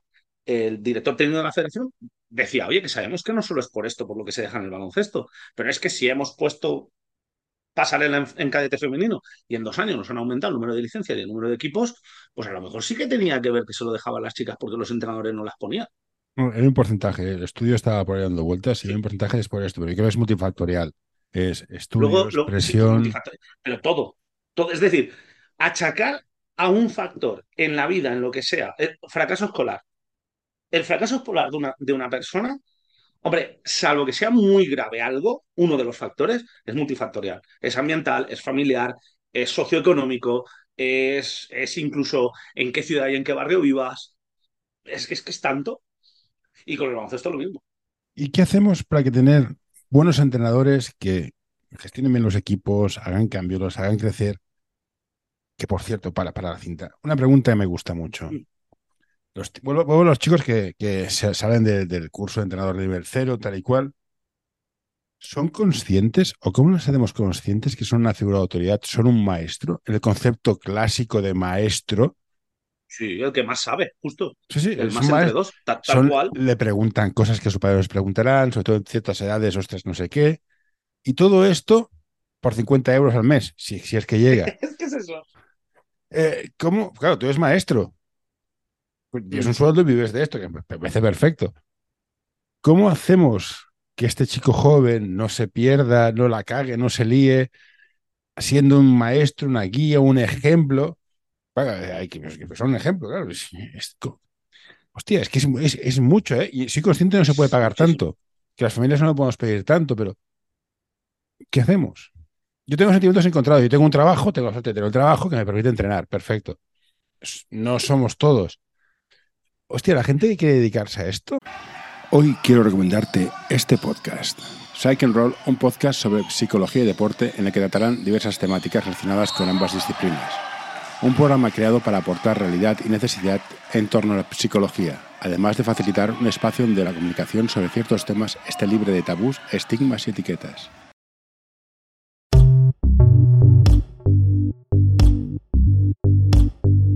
Speaker 3: el director técnico de la federación, decía, oye, que sabemos que no solo es por esto por lo que se deja en el baloncesto, pero es que si hemos puesto pasarela en, en cadete femenino y en dos años nos han aumentado el número de licencias y el número de equipos, pues a lo mejor sí que tenía que ver que se lo dejaban las chicas porque los entrenadores no las ponían.
Speaker 2: No, Era un porcentaje, el estudio estaba por ahí dando vueltas y hay un porcentaje es por esto, pero yo creo que es multifactorial. Es estudios,
Speaker 3: Luego, lo-
Speaker 2: presión.
Speaker 3: sí, pero todo, todo. Es decir, achacar a un factor en la vida, en lo que sea, el fracaso escolar. El fracaso escolar de una, de una persona, hombre, salvo que sea muy grave algo, uno de los factores es multifactorial. Es ambiental, es familiar, es socioeconómico, es, es incluso en qué ciudad y en qué barrio vivas. Es que es, que es tanto. Y con el baloncesto lo mismo.
Speaker 2: ¿Y qué hacemos para que tener buenos entrenadores que gestionen bien los equipos, hagan cambios, los hagan crecer? Que por cierto, para, para la cinta, una pregunta que me gusta mucho.
Speaker 3: Mm.
Speaker 2: Los, vuelvo, vuelvo a los chicos que, que salen de- del curso de entrenador de nivel cero, tal y cual. ¿Son conscientes o cómo nos hacemos conscientes que son una figura de autoridad, son un maestro? El concepto clásico de maestro.
Speaker 3: Sí, el que más sabe, justo.
Speaker 2: Sí, sí,
Speaker 3: El más entre dos, ta- tal,
Speaker 2: Son-
Speaker 3: cual.
Speaker 2: le preguntan cosas que sus padres les preguntarán, sobre todo en ciertas edades, ostras, no sé qué. Y todo esto por 50 euros al mes, si, si es que llega. (laughs)
Speaker 3: Es que es eso.
Speaker 2: Eh, ¿Cómo? Claro, tú eres maestro. Pues, Y es un sueldo y vives de esto, que me parece perfecto. ¿Cómo hacemos que este chico joven no se pierda, no la cague, no se líe, siendo un maestro, una guía, un ejemplo? Bueno, hay que, que son un ejemplo, claro. es- es hostia, es que es, mucho, ¿eh? Y soy consciente que no se puede pagar tanto, que las familias no lo podemos pedir tanto, pero ¿qué hacemos? Yo tengo sentimientos encontrados. Yo tengo un trabajo, tengo la suerte de tener un trabajo que me permite entrenar, perfecto. No somos todos. Hostia, la gente quiere dedicarse a esto. Hoy quiero recomendarte este podcast. Psych and Roll, un podcast sobre psicología y deporte en el que tratarán diversas temáticas relacionadas con ambas disciplinas. Un programa creado para aportar realidad y necesidad en torno a la psicología, además de facilitar un espacio donde la comunicación sobre ciertos temas esté libre de tabús, estigmas y etiquetas.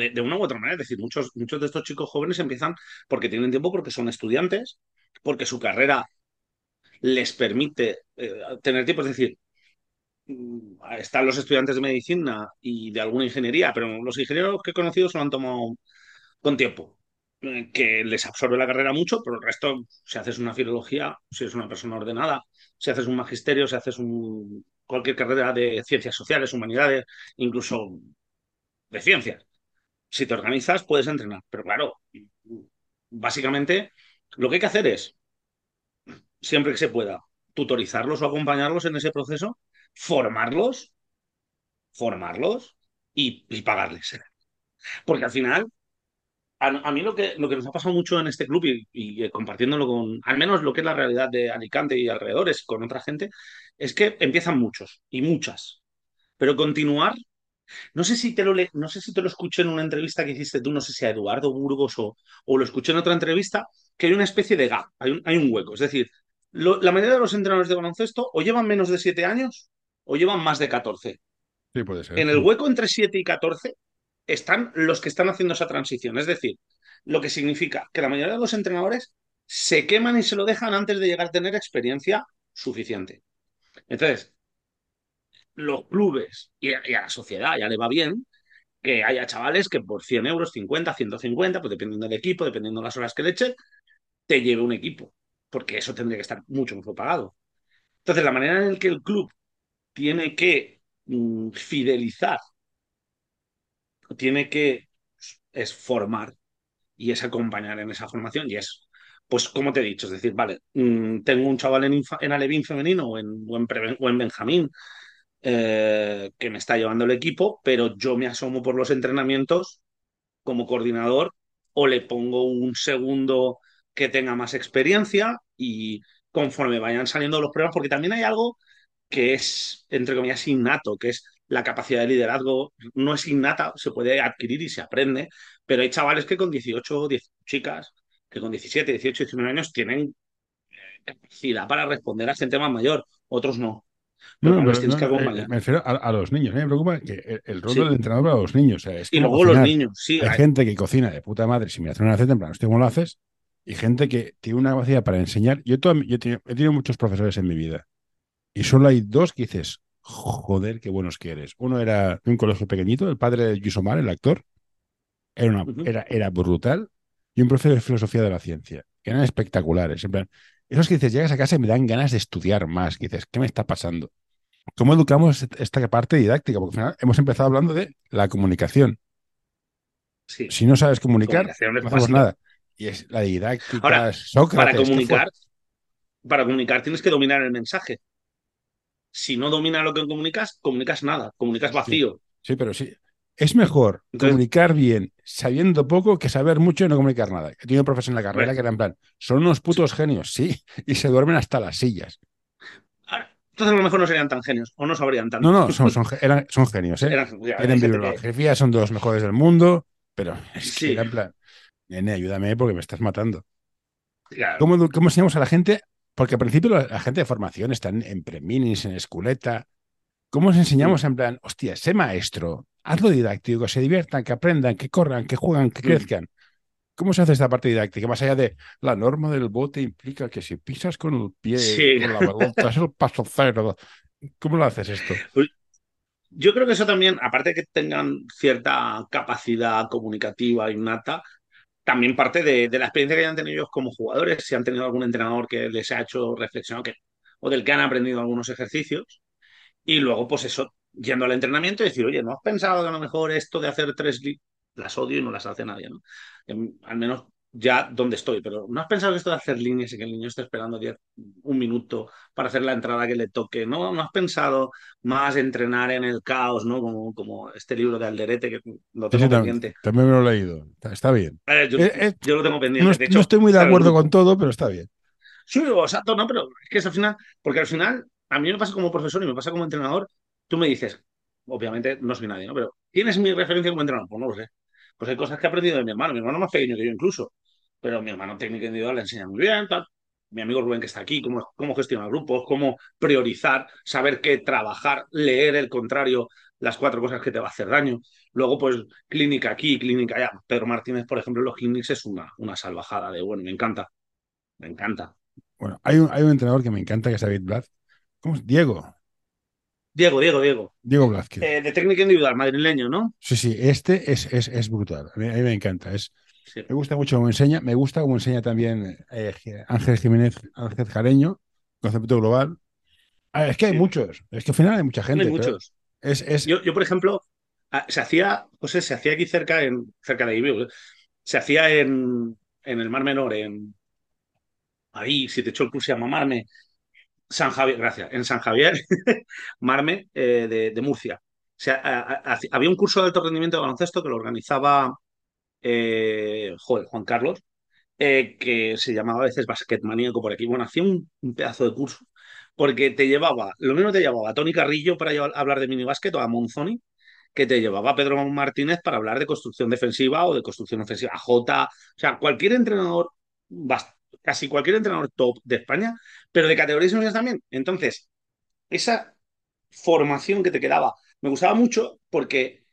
Speaker 3: De, una u otra manera. Es decir, muchos, muchos de estos chicos jóvenes empiezan porque tienen tiempo, porque son estudiantes, porque su carrera les permite eh, tener tiempo. Es decir, mm, están los estudiantes de medicina y de alguna ingeniería, pero los ingenieros que he conocido se lo han tomado con tiempo, eh, que les absorbe la carrera mucho, pero el resto, si haces una filología, si eres una persona ordenada, si haces un magisterio, si haces un, cualquier carrera de ciencias sociales, humanidades, incluso de ciencias si te organizas, puedes entrenar. Pero claro, básicamente lo que hay que hacer es, siempre que se pueda, tutorizarlos o acompañarlos en ese proceso, formarlos, formarlos y, pagarles. Porque al final, a, mí lo que, lo que nos ha pasado mucho en este club y, y compartiéndolo con, al menos lo que es la realidad de Alicante y alrededores, con otra gente, es que empiezan muchos y muchas. Pero continuar No sé si te lo, no sé si te lo escuché en una entrevista que hiciste tú, no sé si a Eduardo Burgos o, o lo escuché en otra entrevista, que hay una especie de gap, hay un, hay un hueco. Es decir, la mayoría de los entrenadores de baloncesto o llevan menos de 7 años o llevan más de 14.
Speaker 2: Sí, puede ser.
Speaker 3: En el hueco entre 7 y 14 están los que están haciendo esa transición. Es decir, lo que significa que la mayoría de los entrenadores se queman y se lo dejan antes de llegar a tener experiencia suficiente. Entonces, los clubes y a, la sociedad ya le va bien que haya chavales que por 100 euros, 50, 150, pues dependiendo del equipo, dependiendo de las horas que le echen, te lleve un equipo, porque eso tendría que estar mucho mejor pagado. Entonces, la manera en la que el club tiene que mm, fidelizar, tiene que es formar y es acompañar en esa formación y es, pues como te he dicho, es decir, vale, mm, tengo un chaval en, en Alevín femenino o en, o en Benjamín eh, que me está llevando el equipo, pero yo me asomo por los entrenamientos como coordinador o le pongo un segundo que tenga más experiencia y conforme vayan saliendo los pruebas, porque también hay algo que es, entre comillas, innato, que es la capacidad de liderazgo. No es innata, se puede adquirir y se aprende, pero hay chavales que con 18, 10 chicas, que con 17, 18, 19 años tienen capacidad para responder a gente más mayor, otros no.
Speaker 2: No, no, eh, me refiero a, los niños. me preocupa que el, rol del entrenador para los niños. es
Speaker 3: y luego los niños, sí.
Speaker 2: Hay, gente que cocina de puta madre si me hace una receta en plan, ¿cómo lo haces? Y gente que tiene una capacidad para enseñar. Yo, yo he, tenido, muchos profesores en mi vida. Y solo hay dos que dices, joder, qué buenos que eres. Uno era de un colegio pequeñito, el padre de Yusomar, el actor. Era, una, era, era brutal. Y un profesor de filosofía de la ciencia, que eran espectaculares. En plan, esos que dices, llegas a casa y me dan ganas de estudiar más. Que dices, ¿qué me está pasando? ¿Cómo educamos esta parte didáctica? Porque al final hemos empezado hablando de la comunicación. Si no sabes comunicar, no hacemos nada. Y es la didáctica,
Speaker 3: Ahora, Para comunicar, para comunicar tienes que dominar el mensaje. Si no dominas lo que comunicas, comunicas nada, comunicas vacío.
Speaker 2: Sí, pero sí. Es mejor comunicar bien sabiendo poco que saber mucho y no comunicar nada. He tenido profesores en la carrera que eran en plan, son unos putos genios, sí, (laughs) y se duermen hasta las sillas.
Speaker 3: Entonces a lo mejor no serían tan genios o no sabrían tanto.
Speaker 2: No, no, (laughs) son, son, son genios. ¿eh? Tienen bibliografía, son de los mejores del mundo, pero (laughs) es que en plan, nene, ayúdame porque me estás matando. ¿Cómo, ¿Cómo, enseñamos a la gente? Porque al principio la, gente de formación está en, preminis, en esculeta. ¿Cómo os enseñamos en plan, hostia, sé maestro, hazlo didáctico, que se diviertan, que aprendan, que corran, que juegan, que mm. crezcan? ¿Cómo se hace esta parte didáctica? Más allá de la norma del bote implica que si pisas con el pie, con la pelota, es el paso cero. ¿Cómo lo haces esto? Pues,
Speaker 3: yo creo que eso también, aparte de que tengan cierta capacidad comunicativa innata, también parte de, la experiencia que hayan tenido ellos como jugadores, si han tenido algún entrenador que les ha hecho reflexionar que, o del que han aprendido algunos ejercicios. Y luego, pues eso, yendo al entrenamiento y decir, oye, ¿no has pensado que a lo mejor esto de hacer tres las odio y no las hace nadie, ¿no? al menos ya donde estoy, pero ¿no has pensado que esto de hacer líneas y que el niño esté esperando un minuto para hacer la entrada que le toque? ¿No, ¿No has pensado más entrenar en el caos, ¿no? Como, como este libro de Alderete que lo tengo pendiente.
Speaker 2: También me lo he leído, está, bien.
Speaker 3: Eh, eh, eh, yo, lo tengo pendiente.
Speaker 2: No, estoy muy de acuerdo con todo, pero está bien.
Speaker 3: Sí, exacto, no, pero es que es al final, porque al final, a mí me pasa como profesor y me pasa como entrenador, tú me dices, obviamente no soy nadie, ¿no? Pero ¿tienes mi referencia como entrenador? Pues no lo sé. Pues hay cosas que he aprendido de mi hermano, mi hermano más pequeño que yo incluso, pero mi hermano técnico individual le enseña muy bien, tal. Mi amigo Rubén que está aquí, cómo, cómo gestionar grupos, cómo priorizar, saber qué trabajar, leer el contrario, las cuatro cosas que te va a hacer daño. Luego, pues, clínica aquí, clínica allá. Pedro Martínez, por ejemplo, los clínicos es una, una salvajada de, bueno, me encanta. Me encanta.
Speaker 2: Bueno, hay un, hay un entrenador que me encanta, que es David Blatt. Diego.
Speaker 3: Diego, Diego, Diego.
Speaker 2: Diego Blázquez.
Speaker 3: Eh, de técnica individual, madrileño, ¿no?
Speaker 2: Sí, sí, este es, es, es brutal. A mí, me encanta. Es, Me gusta mucho cómo enseña. Me gusta cómo enseña también eh, Ángel Jiménez, Ángel Jareño, concepto global. Ah, es que hay muchos. Es que al final hay mucha gente.
Speaker 3: Hay muchos.
Speaker 2: Es, es...
Speaker 3: Yo, yo, por ejemplo, se hacía, pues se hacía aquí cerca, en, cerca de ahí, se hacía en, en el Mar Menor, en ahí, si te echo el curso a mamarme, San Javier, gracias, en San Javier, (laughs) Marme, eh, de, Murcia. O sea, había un curso de alto rendimiento de baloncesto que lo organizaba eh, Juan Carlos, eh, que se llamaba a veces Basket Maníaco por aquí. Bueno, hacía un, pedazo de curso, porque te llevaba, lo mismo te llevaba a Tony Carrillo para hablar de minibásquet o a Monzoni, que te llevaba Pedro Martínez para hablar de construcción defensiva o de construcción ofensiva. J, o sea, cualquier entrenador, casi cualquier entrenador top de España, pero de categorías menores también. Entonces, esa formación que te quedaba me gustaba mucho porque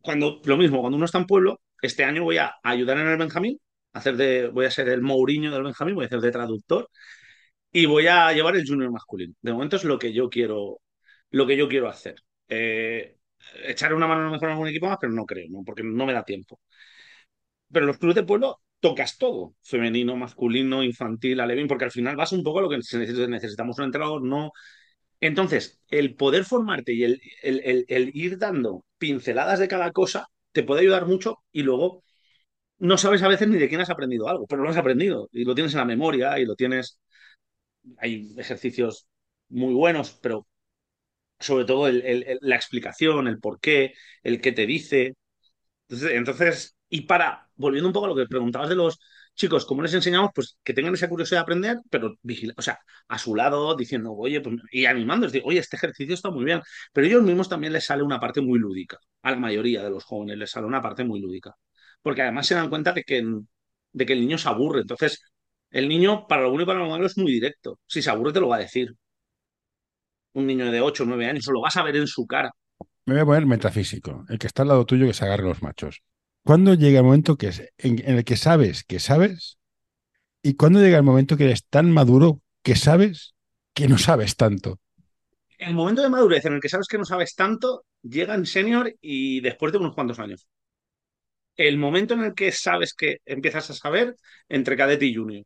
Speaker 3: cuando, lo mismo, cuando uno está en pueblo, este año voy a ayudar en el Benjamín, hacer de, voy a ser el Mourinho del Benjamín, voy a hacer de traductor y voy a llevar el junior masculino. De momento es lo que yo quiero, lo que yo quiero hacer. Eh, echar una mano a lo mejor en algún equipo más, pero no creo, porque no me da tiempo. Pero los clubes de pueblo tocas todo, femenino, masculino, infantil, alevín, porque al final vas un poco a lo que necesitamos un entrenador, no. Entonces, el poder formarte y el, el, el, ir dando pinceladas de cada cosa te puede ayudar mucho y luego no sabes a veces ni de quién has aprendido algo, pero lo has aprendido y lo tienes en la memoria y lo tienes. Hay ejercicios muy buenos, pero sobre todo la explicación, el por qué, el qué te dice. Entonces, y para, volviendo un poco a lo que preguntabas de los chicos, ¿cómo les enseñamos? Pues que tengan esa curiosidad de aprender, pero vigila, o sea, a su lado, diciendo, oye, pues, y animándoles, oye, este ejercicio está muy bien. Pero ellos mismos también les sale una parte muy lúdica. A la mayoría de los jóvenes les sale una parte muy lúdica. Porque además se dan cuenta de que, de que el niño se aburre. Entonces, el niño, para lo bueno y para lo malo, es muy directo. Si se aburre, te lo va a decir un niño de 8 o 9 años, lo vas a ver en su cara.
Speaker 2: Me voy a poner metafísico, el que está al lado tuyo que se agarre los machos. ¿Cuándo llega el momento que en, el que sabes que sabes? ¿Y cuándo llega el momento que eres tan maduro que sabes que no sabes tanto?
Speaker 3: El momento de madurez en el que sabes que no sabes tanto llega en senior y después de unos cuantos años. El momento en el que sabes que empiezas a saber entre cadete y junior.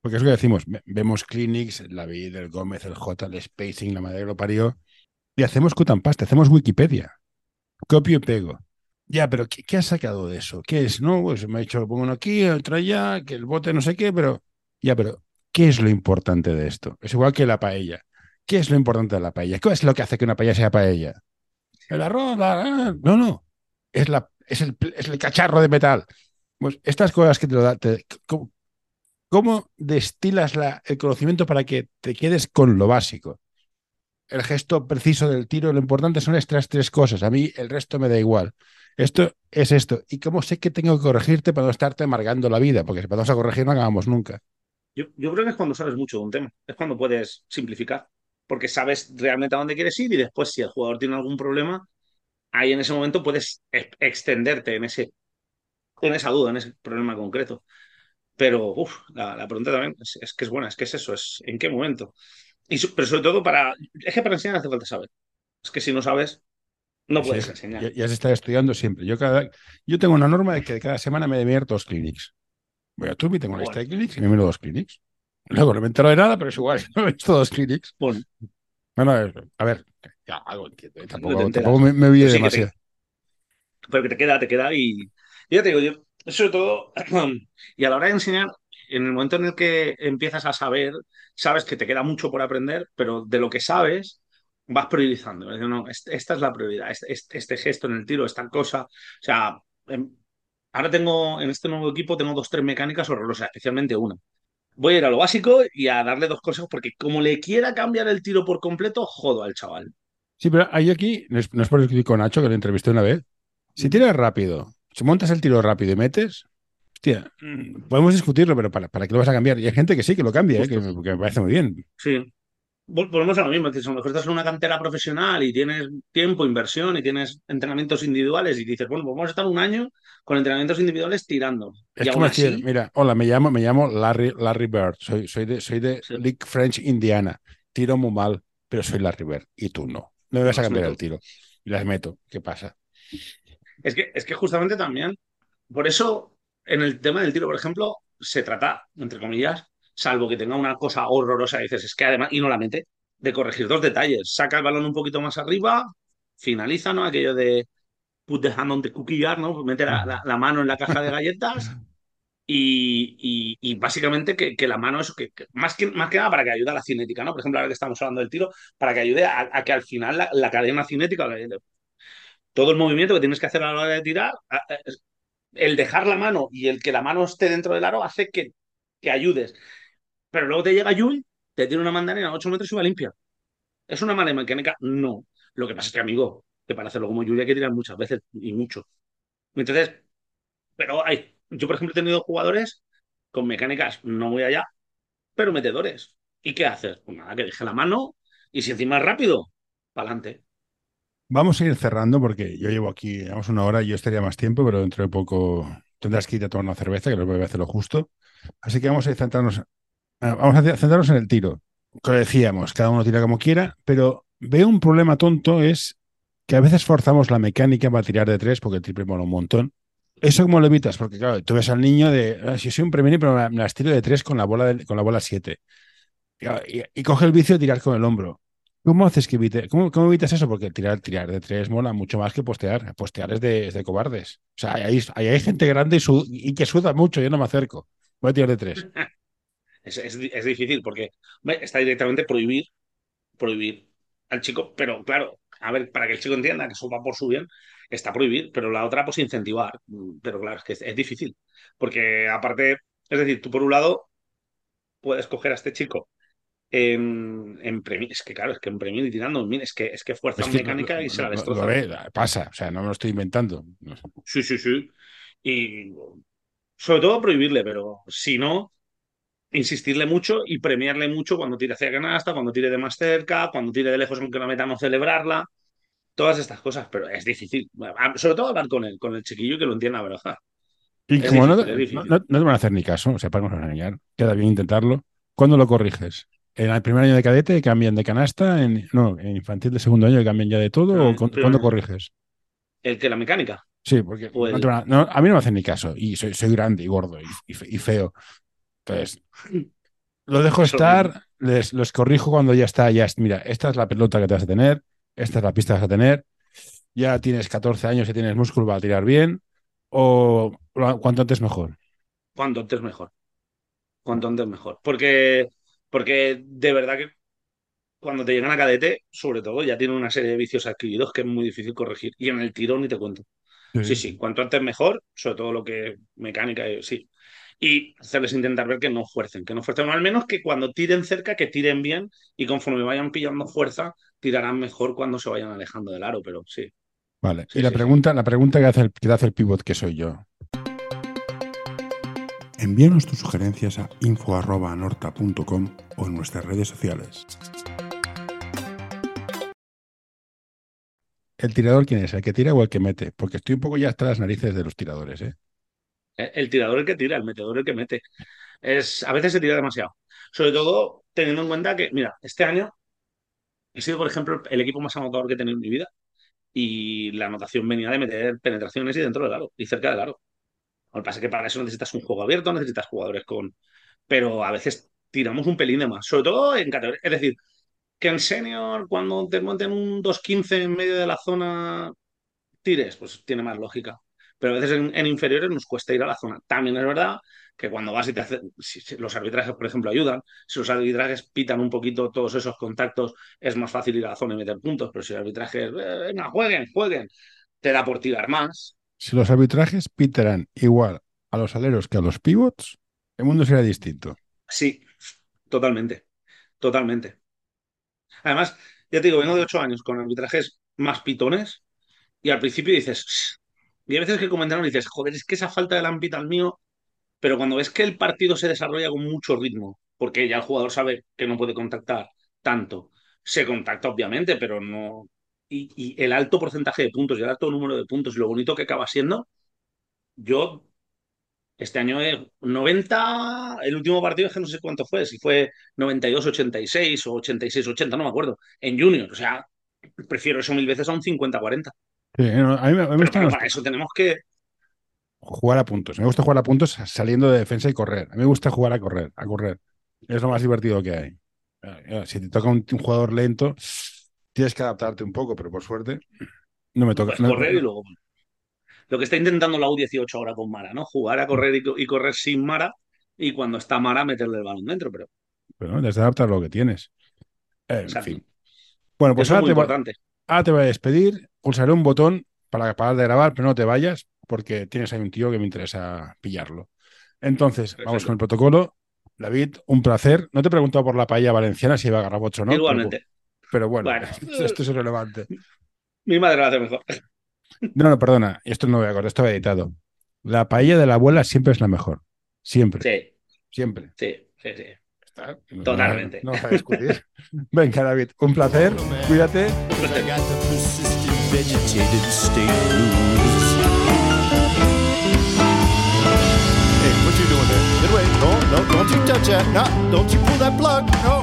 Speaker 2: Porque es lo que decimos, vemos clinics, la vida, el Gómez, el J, el spacing, la madre que lo parió, y hacemos cut and paste, hacemos Wikipedia. Copio y pego. Ya, pero ¿qué, has sacado de eso? ¿Qué es? No, pues me ha dicho, pongo uno aquí, otro allá, que el bote no sé qué, pero ya, pero ¿qué es lo importante de esto? Es igual que la paella. ¿Qué es lo importante de la paella? ¿Qué es lo que hace que una paella sea paella? El arroz, no, no. Es, la, es, el, es el cacharro de metal. Pues estas cosas que te lo da, ¿Cómo destilas el conocimiento para que te quedes con lo básico? El gesto preciso del tiro, lo importante son estas tres cosas. A mí el resto me da igual. Esto es esto. ¿Y cómo sé que tengo que corregirte para no estarte amargando la vida? Porque si vamos a corregir no acabamos nunca.
Speaker 3: Yo, creo que es cuando sabes mucho de un tema. Es cuando puedes simplificar. Porque sabes realmente a dónde quieres ir y después si el jugador tiene algún problema, ahí en ese momento puedes extenderte en, ese, en esa duda, en ese problema concreto. Pero uf, la, pregunta también es, que es buena, es que es eso, es en qué momento. Y, pero sobre todo para, es que para enseñar hace falta saber. Es que si no sabes, no puedes enseñar.
Speaker 2: Ya, se está estudiando siempre. Yo, cada, yo tengo una norma de que cada semana me deben dos clinics. Voy a Tubi, tengo una lista de clinics y me miro dos clinics. Luego no me entero de nada, pero es igual, (laughs) no he visto dos clinics. Bueno, a ver, ya algo entiendo. Tampoco, me, me demasiado.
Speaker 3: pero que te queda, te queda y ya te digo, yo sobre todo, (clears throat) y a la hora de enseñar, en el momento en el que empiezas a saber, sabes que te queda mucho por aprender, pero de lo que sabes, vas priorizando. esta es la prioridad, este, este, gesto en el tiro, esta cosa. O sea, em, ahora tengo, en este nuevo equipo, tengo dos, tres mecánicas horrorosas, especialmente una. Voy a ir a lo básico y a darle dos cosas, porque como le quiera cambiar el tiro por completo, jodo al chaval.
Speaker 2: Sí, pero hay aquí, no es, no es por el con Nacho, que lo entrevisté una vez. Si tiras rápido, si montas el tiro rápido y metes, hostia, mm, podemos discutirlo, pero ¿para, para qué lo vas a cambiar? Y hay gente que sí, que lo cambia, ¿eh? que, me parece muy bien.
Speaker 3: Sí. Volvemos a lo mismo, si a lo mejor estás en una cantera profesional y tienes tiempo, inversión y tienes entrenamientos individuales y dices, bueno, pues vamos a estar un año con entrenamientos individuales tirando.
Speaker 2: Es como decir, mira, hola, me llamo, me llamo Larry, Larry Bird, soy, soy de, soy de League French Indiana, tiro muy mal, pero soy Larry Bird y tú no. No me vas a cambiar el tiro. Y las meto. ¿Qué pasa?
Speaker 3: Es que, es que justamente también, por eso en el tema del tiro, por ejemplo, se trata, entre comillas, salvo que tenga una cosa horrorosa, dices, es que además, y no la mete, de corregir dos detalles. Saca el balón un poquito más arriba, finaliza, ¿no? Aquello de put the hand on the cookie jar, ¿no? Mete la, mano en la caja de galletas y, básicamente que, la mano, eso, que, más, que, más que nada para que ayude a la cinética, ¿no? Por ejemplo, ahora que estamos hablando del tiro, para que ayude a, que al final la, la cadena cinética, todo el movimiento que tienes que hacer a la hora de tirar, el dejar la mano y el que la mano esté dentro del aro hace que, que ayudes. Pero luego te llega Yui, te tiene una mandarina a 8 metros y va limpia. ¿Es una mala mecánica? No. Lo que pasa es que, amigo, que para hacerlo como Julia hay que tirar muchas veces y mucho. Entonces, pero hay, yo por ejemplo he tenido jugadores con mecánicas no muy allá, pero metedores. ¿Y qué haces? Pues nada, que deje la mano y si encima es rápido, para adelante.
Speaker 2: Vamos a ir cerrando porque yo llevo aquí, llevamos una hora y yo estaría más tiempo, pero dentro de poco tendrás que ir a tomar una cerveza, que lo voy a hacer lo justo. Así que vamos a centrarnos, ah, vamos a centrarnos en el tiro. Como decíamos, cada uno tira como quiera, pero veo un problema tonto es que a veces forzamos la mecánica para tirar de tres porque el triple mola un montón. ¿Eso cómo lo evitas? Porque claro, tú ves al niño de, ah, si soy un premio, pero me las tiro de tres con la bola, con la bola siete. Y, y, coge el vicio de tirar con el hombro. ¿Cómo haces que evite, cómo, evitas eso? Porque tirar, de tres mola mucho más que postear. Postear es de, es de cobardes. O sea, hay, gente grande y, que suda mucho, yo no me acerco. Voy a tirar de tres. (laughs)
Speaker 3: Es, difícil porque está directamente prohibir, prohibir al chico, pero claro, a ver, para que el chico entienda que eso va por su bien, está prohibir, pero la otra, pues incentivar. Pero claro, es que es difícil, porque aparte, es decir, tú por un lado puedes coger a este chico en, en es que claro, es que en premio y tirando, es que es que fuerza es que mecánica
Speaker 2: lo,
Speaker 3: y se la destroza.
Speaker 2: Ve, pasa, o sea, no me lo estoy inventando.
Speaker 3: Sí, sí, sí. Y sobre todo prohibirle, pero si no, insistirle mucho y premiarle mucho cuando tire hacia canasta, cuando tire de más cerca, cuando tire de lejos aunque la meta no celebrarla, todas estas cosas, pero es difícil. Sobre todo hablar con él, con el chiquillo que lo entienda, ¿verdad?
Speaker 2: Y
Speaker 3: Es
Speaker 2: como
Speaker 3: difícil,
Speaker 2: no,
Speaker 3: es
Speaker 2: no,
Speaker 3: difícil.
Speaker 2: no te van a hacer ni caso, o sea, para no engañar, queda bien intentarlo. ¿Cuándo lo corriges? ¿En el primer año de cadete cambian de canasta? En, no, en infantil de segundo año cambian ya de todo?
Speaker 3: No,
Speaker 2: ¿O cuándo corriges?
Speaker 3: El que la mecánica.
Speaker 2: Sí, porque
Speaker 3: Pues-
Speaker 2: no a, no, a mí no me hacen ni caso. Y soy, soy grande y gordo y, y fe- y feo. Entonces, lo dejo estar, les, los corrijo cuando ya está. Ya, es- mira, esta es la pelota que te vas a tener, esta es la pista que vas a tener. Ya tienes 14 años y tienes músculo para tirar bien. O cuanto antes mejor.
Speaker 3: Cuanto antes mejor. Cuanto antes mejor. Porque, porque de verdad que cuando te llegan a cadete, sobre todo, ya tienen una serie de vicios adquiridos que es muy difícil corregir. Y en el tirón ni te cuento. Sí, sí, cuanto antes mejor, sobre todo lo que mecánica, eh, sí. Y hacerles intentar ver que no fuercen, que no fuercen, o al menos que cuando tiren cerca, que tiren bien y conforme vayan pillando fuerza, tirarán mejor cuando se vayan alejando del aro, pero sí.
Speaker 2: Vale.
Speaker 3: Sí,
Speaker 2: y la pregunta, la pregunta que hace el, que hace el pivot, que soy yo.
Speaker 1: Envíanos tus sugerencias a info.norta.com o en nuestras redes sociales.
Speaker 2: ¿El tirador quién es? ¿El que tira o el que mete? Porque estoy un poco ya hasta las narices de los tiradores, ¿eh?
Speaker 3: Eh, El tirador el que tira, el metedor el que mete. Es, a veces se tira demasiado. Sobre todo teniendo en cuenta que, mira, este año he sido, por ejemplo, el equipo más anotador que he tenido en mi vida y la anotación venía de meter penetraciones y dentro del aro y cerca del aro. Lo que pasa es que para eso necesitas un juego abierto, necesitas jugadores con... Pero a veces tiramos un pelín de más, sobre todo en categoría. Es decir, que en senior, cuando te monten un 2.15 en medio de la zona, tires, pues tiene más lógica. Pero a veces en, inferiores nos cuesta ir a la zona. También es verdad que cuando vas y te los arbitrajes, por ejemplo, ayudan, si los arbitrajes pitan un poquito todos esos contactos, es más fácil ir a la zona y meter puntos, pero si el arbitraje es, "Eh, venga, jueguen, jueguen, te da por tirar más.
Speaker 2: Si los arbitrajes pitarán igual a los aleros que a los pivots, el mundo será distinto.
Speaker 3: Sí, totalmente, totalmente. Además, ya te digo, vengo de ocho años con arbitrajes más pitones y al principio dices, y hay veces que comentaron y dices, joder, es que esa falta de lampita al mío, pero cuando ves que el partido se desarrolla con mucho ritmo, porque ya el jugador sabe que no puede contactar tanto, se contacta obviamente, pero no... Y, y el alto porcentaje de puntos y el alto número de puntos y lo bonito que acaba siendo, yo este año es 90, el último partido es que no sé cuánto fue, si fue 92-86 o 86-80, no me acuerdo, en Junior. O sea, prefiero eso mil veces a un 50-40.
Speaker 2: Sí, no, a mí, me- a mí me
Speaker 3: Pero
Speaker 2: gustan
Speaker 3: claro,
Speaker 2: los-
Speaker 3: para eso tenemos que...
Speaker 2: jugar a puntos. Me gusta jugar a puntos saliendo de defensa y correr. A mí me gusta jugar a correr, a correr. Es lo más divertido que hay. Eh, eh, Si te toca un, un jugador lento, tienes que adaptarte un poco, pero por suerte no me toca.
Speaker 3: pues,
Speaker 2: no-
Speaker 3: correr y luego... Lo que está intentando la U18 ahora con Mara, ¿no? Jugar a correr y, co- y correr sin Mara y cuando está Mara meterle el balón dentro, pero
Speaker 2: pero no, tienes que adaptar lo que tienes. En
Speaker 3: Exacto.
Speaker 2: fin. Bueno, pues
Speaker 3: eso es
Speaker 2: ahora
Speaker 3: muy
Speaker 2: te, va-
Speaker 3: importante.
Speaker 2: ahora te voy a despedir. Pulsaré un botón para parar de grabar, pero no te vayas porque tienes ahí un tío que me interesa pillarlo. Entonces, vamos con el protocolo. David, un placer. No te he preguntado por la paella valenciana si iba a garrabocho o no.
Speaker 3: Igualmente.
Speaker 2: Pero, bueno,
Speaker 3: Bueno. (laughs)
Speaker 2: esto es irrelevante.
Speaker 3: Mi madre lo hace mejor.
Speaker 2: No, no, perdona, esto no voy a cortar, esto va editado. La paella de la abuela siempre es la mejor. Siempre.
Speaker 3: Sí,
Speaker 2: Siempre.
Speaker 3: sí, sí, sí.
Speaker 2: Está-
Speaker 3: Totalmente.
Speaker 2: No, no vas a discutir. (laughs) Venga, David, un placer. Cuídate.
Speaker 4: No, no, don't you touch that. No, don't you pull that plug. No,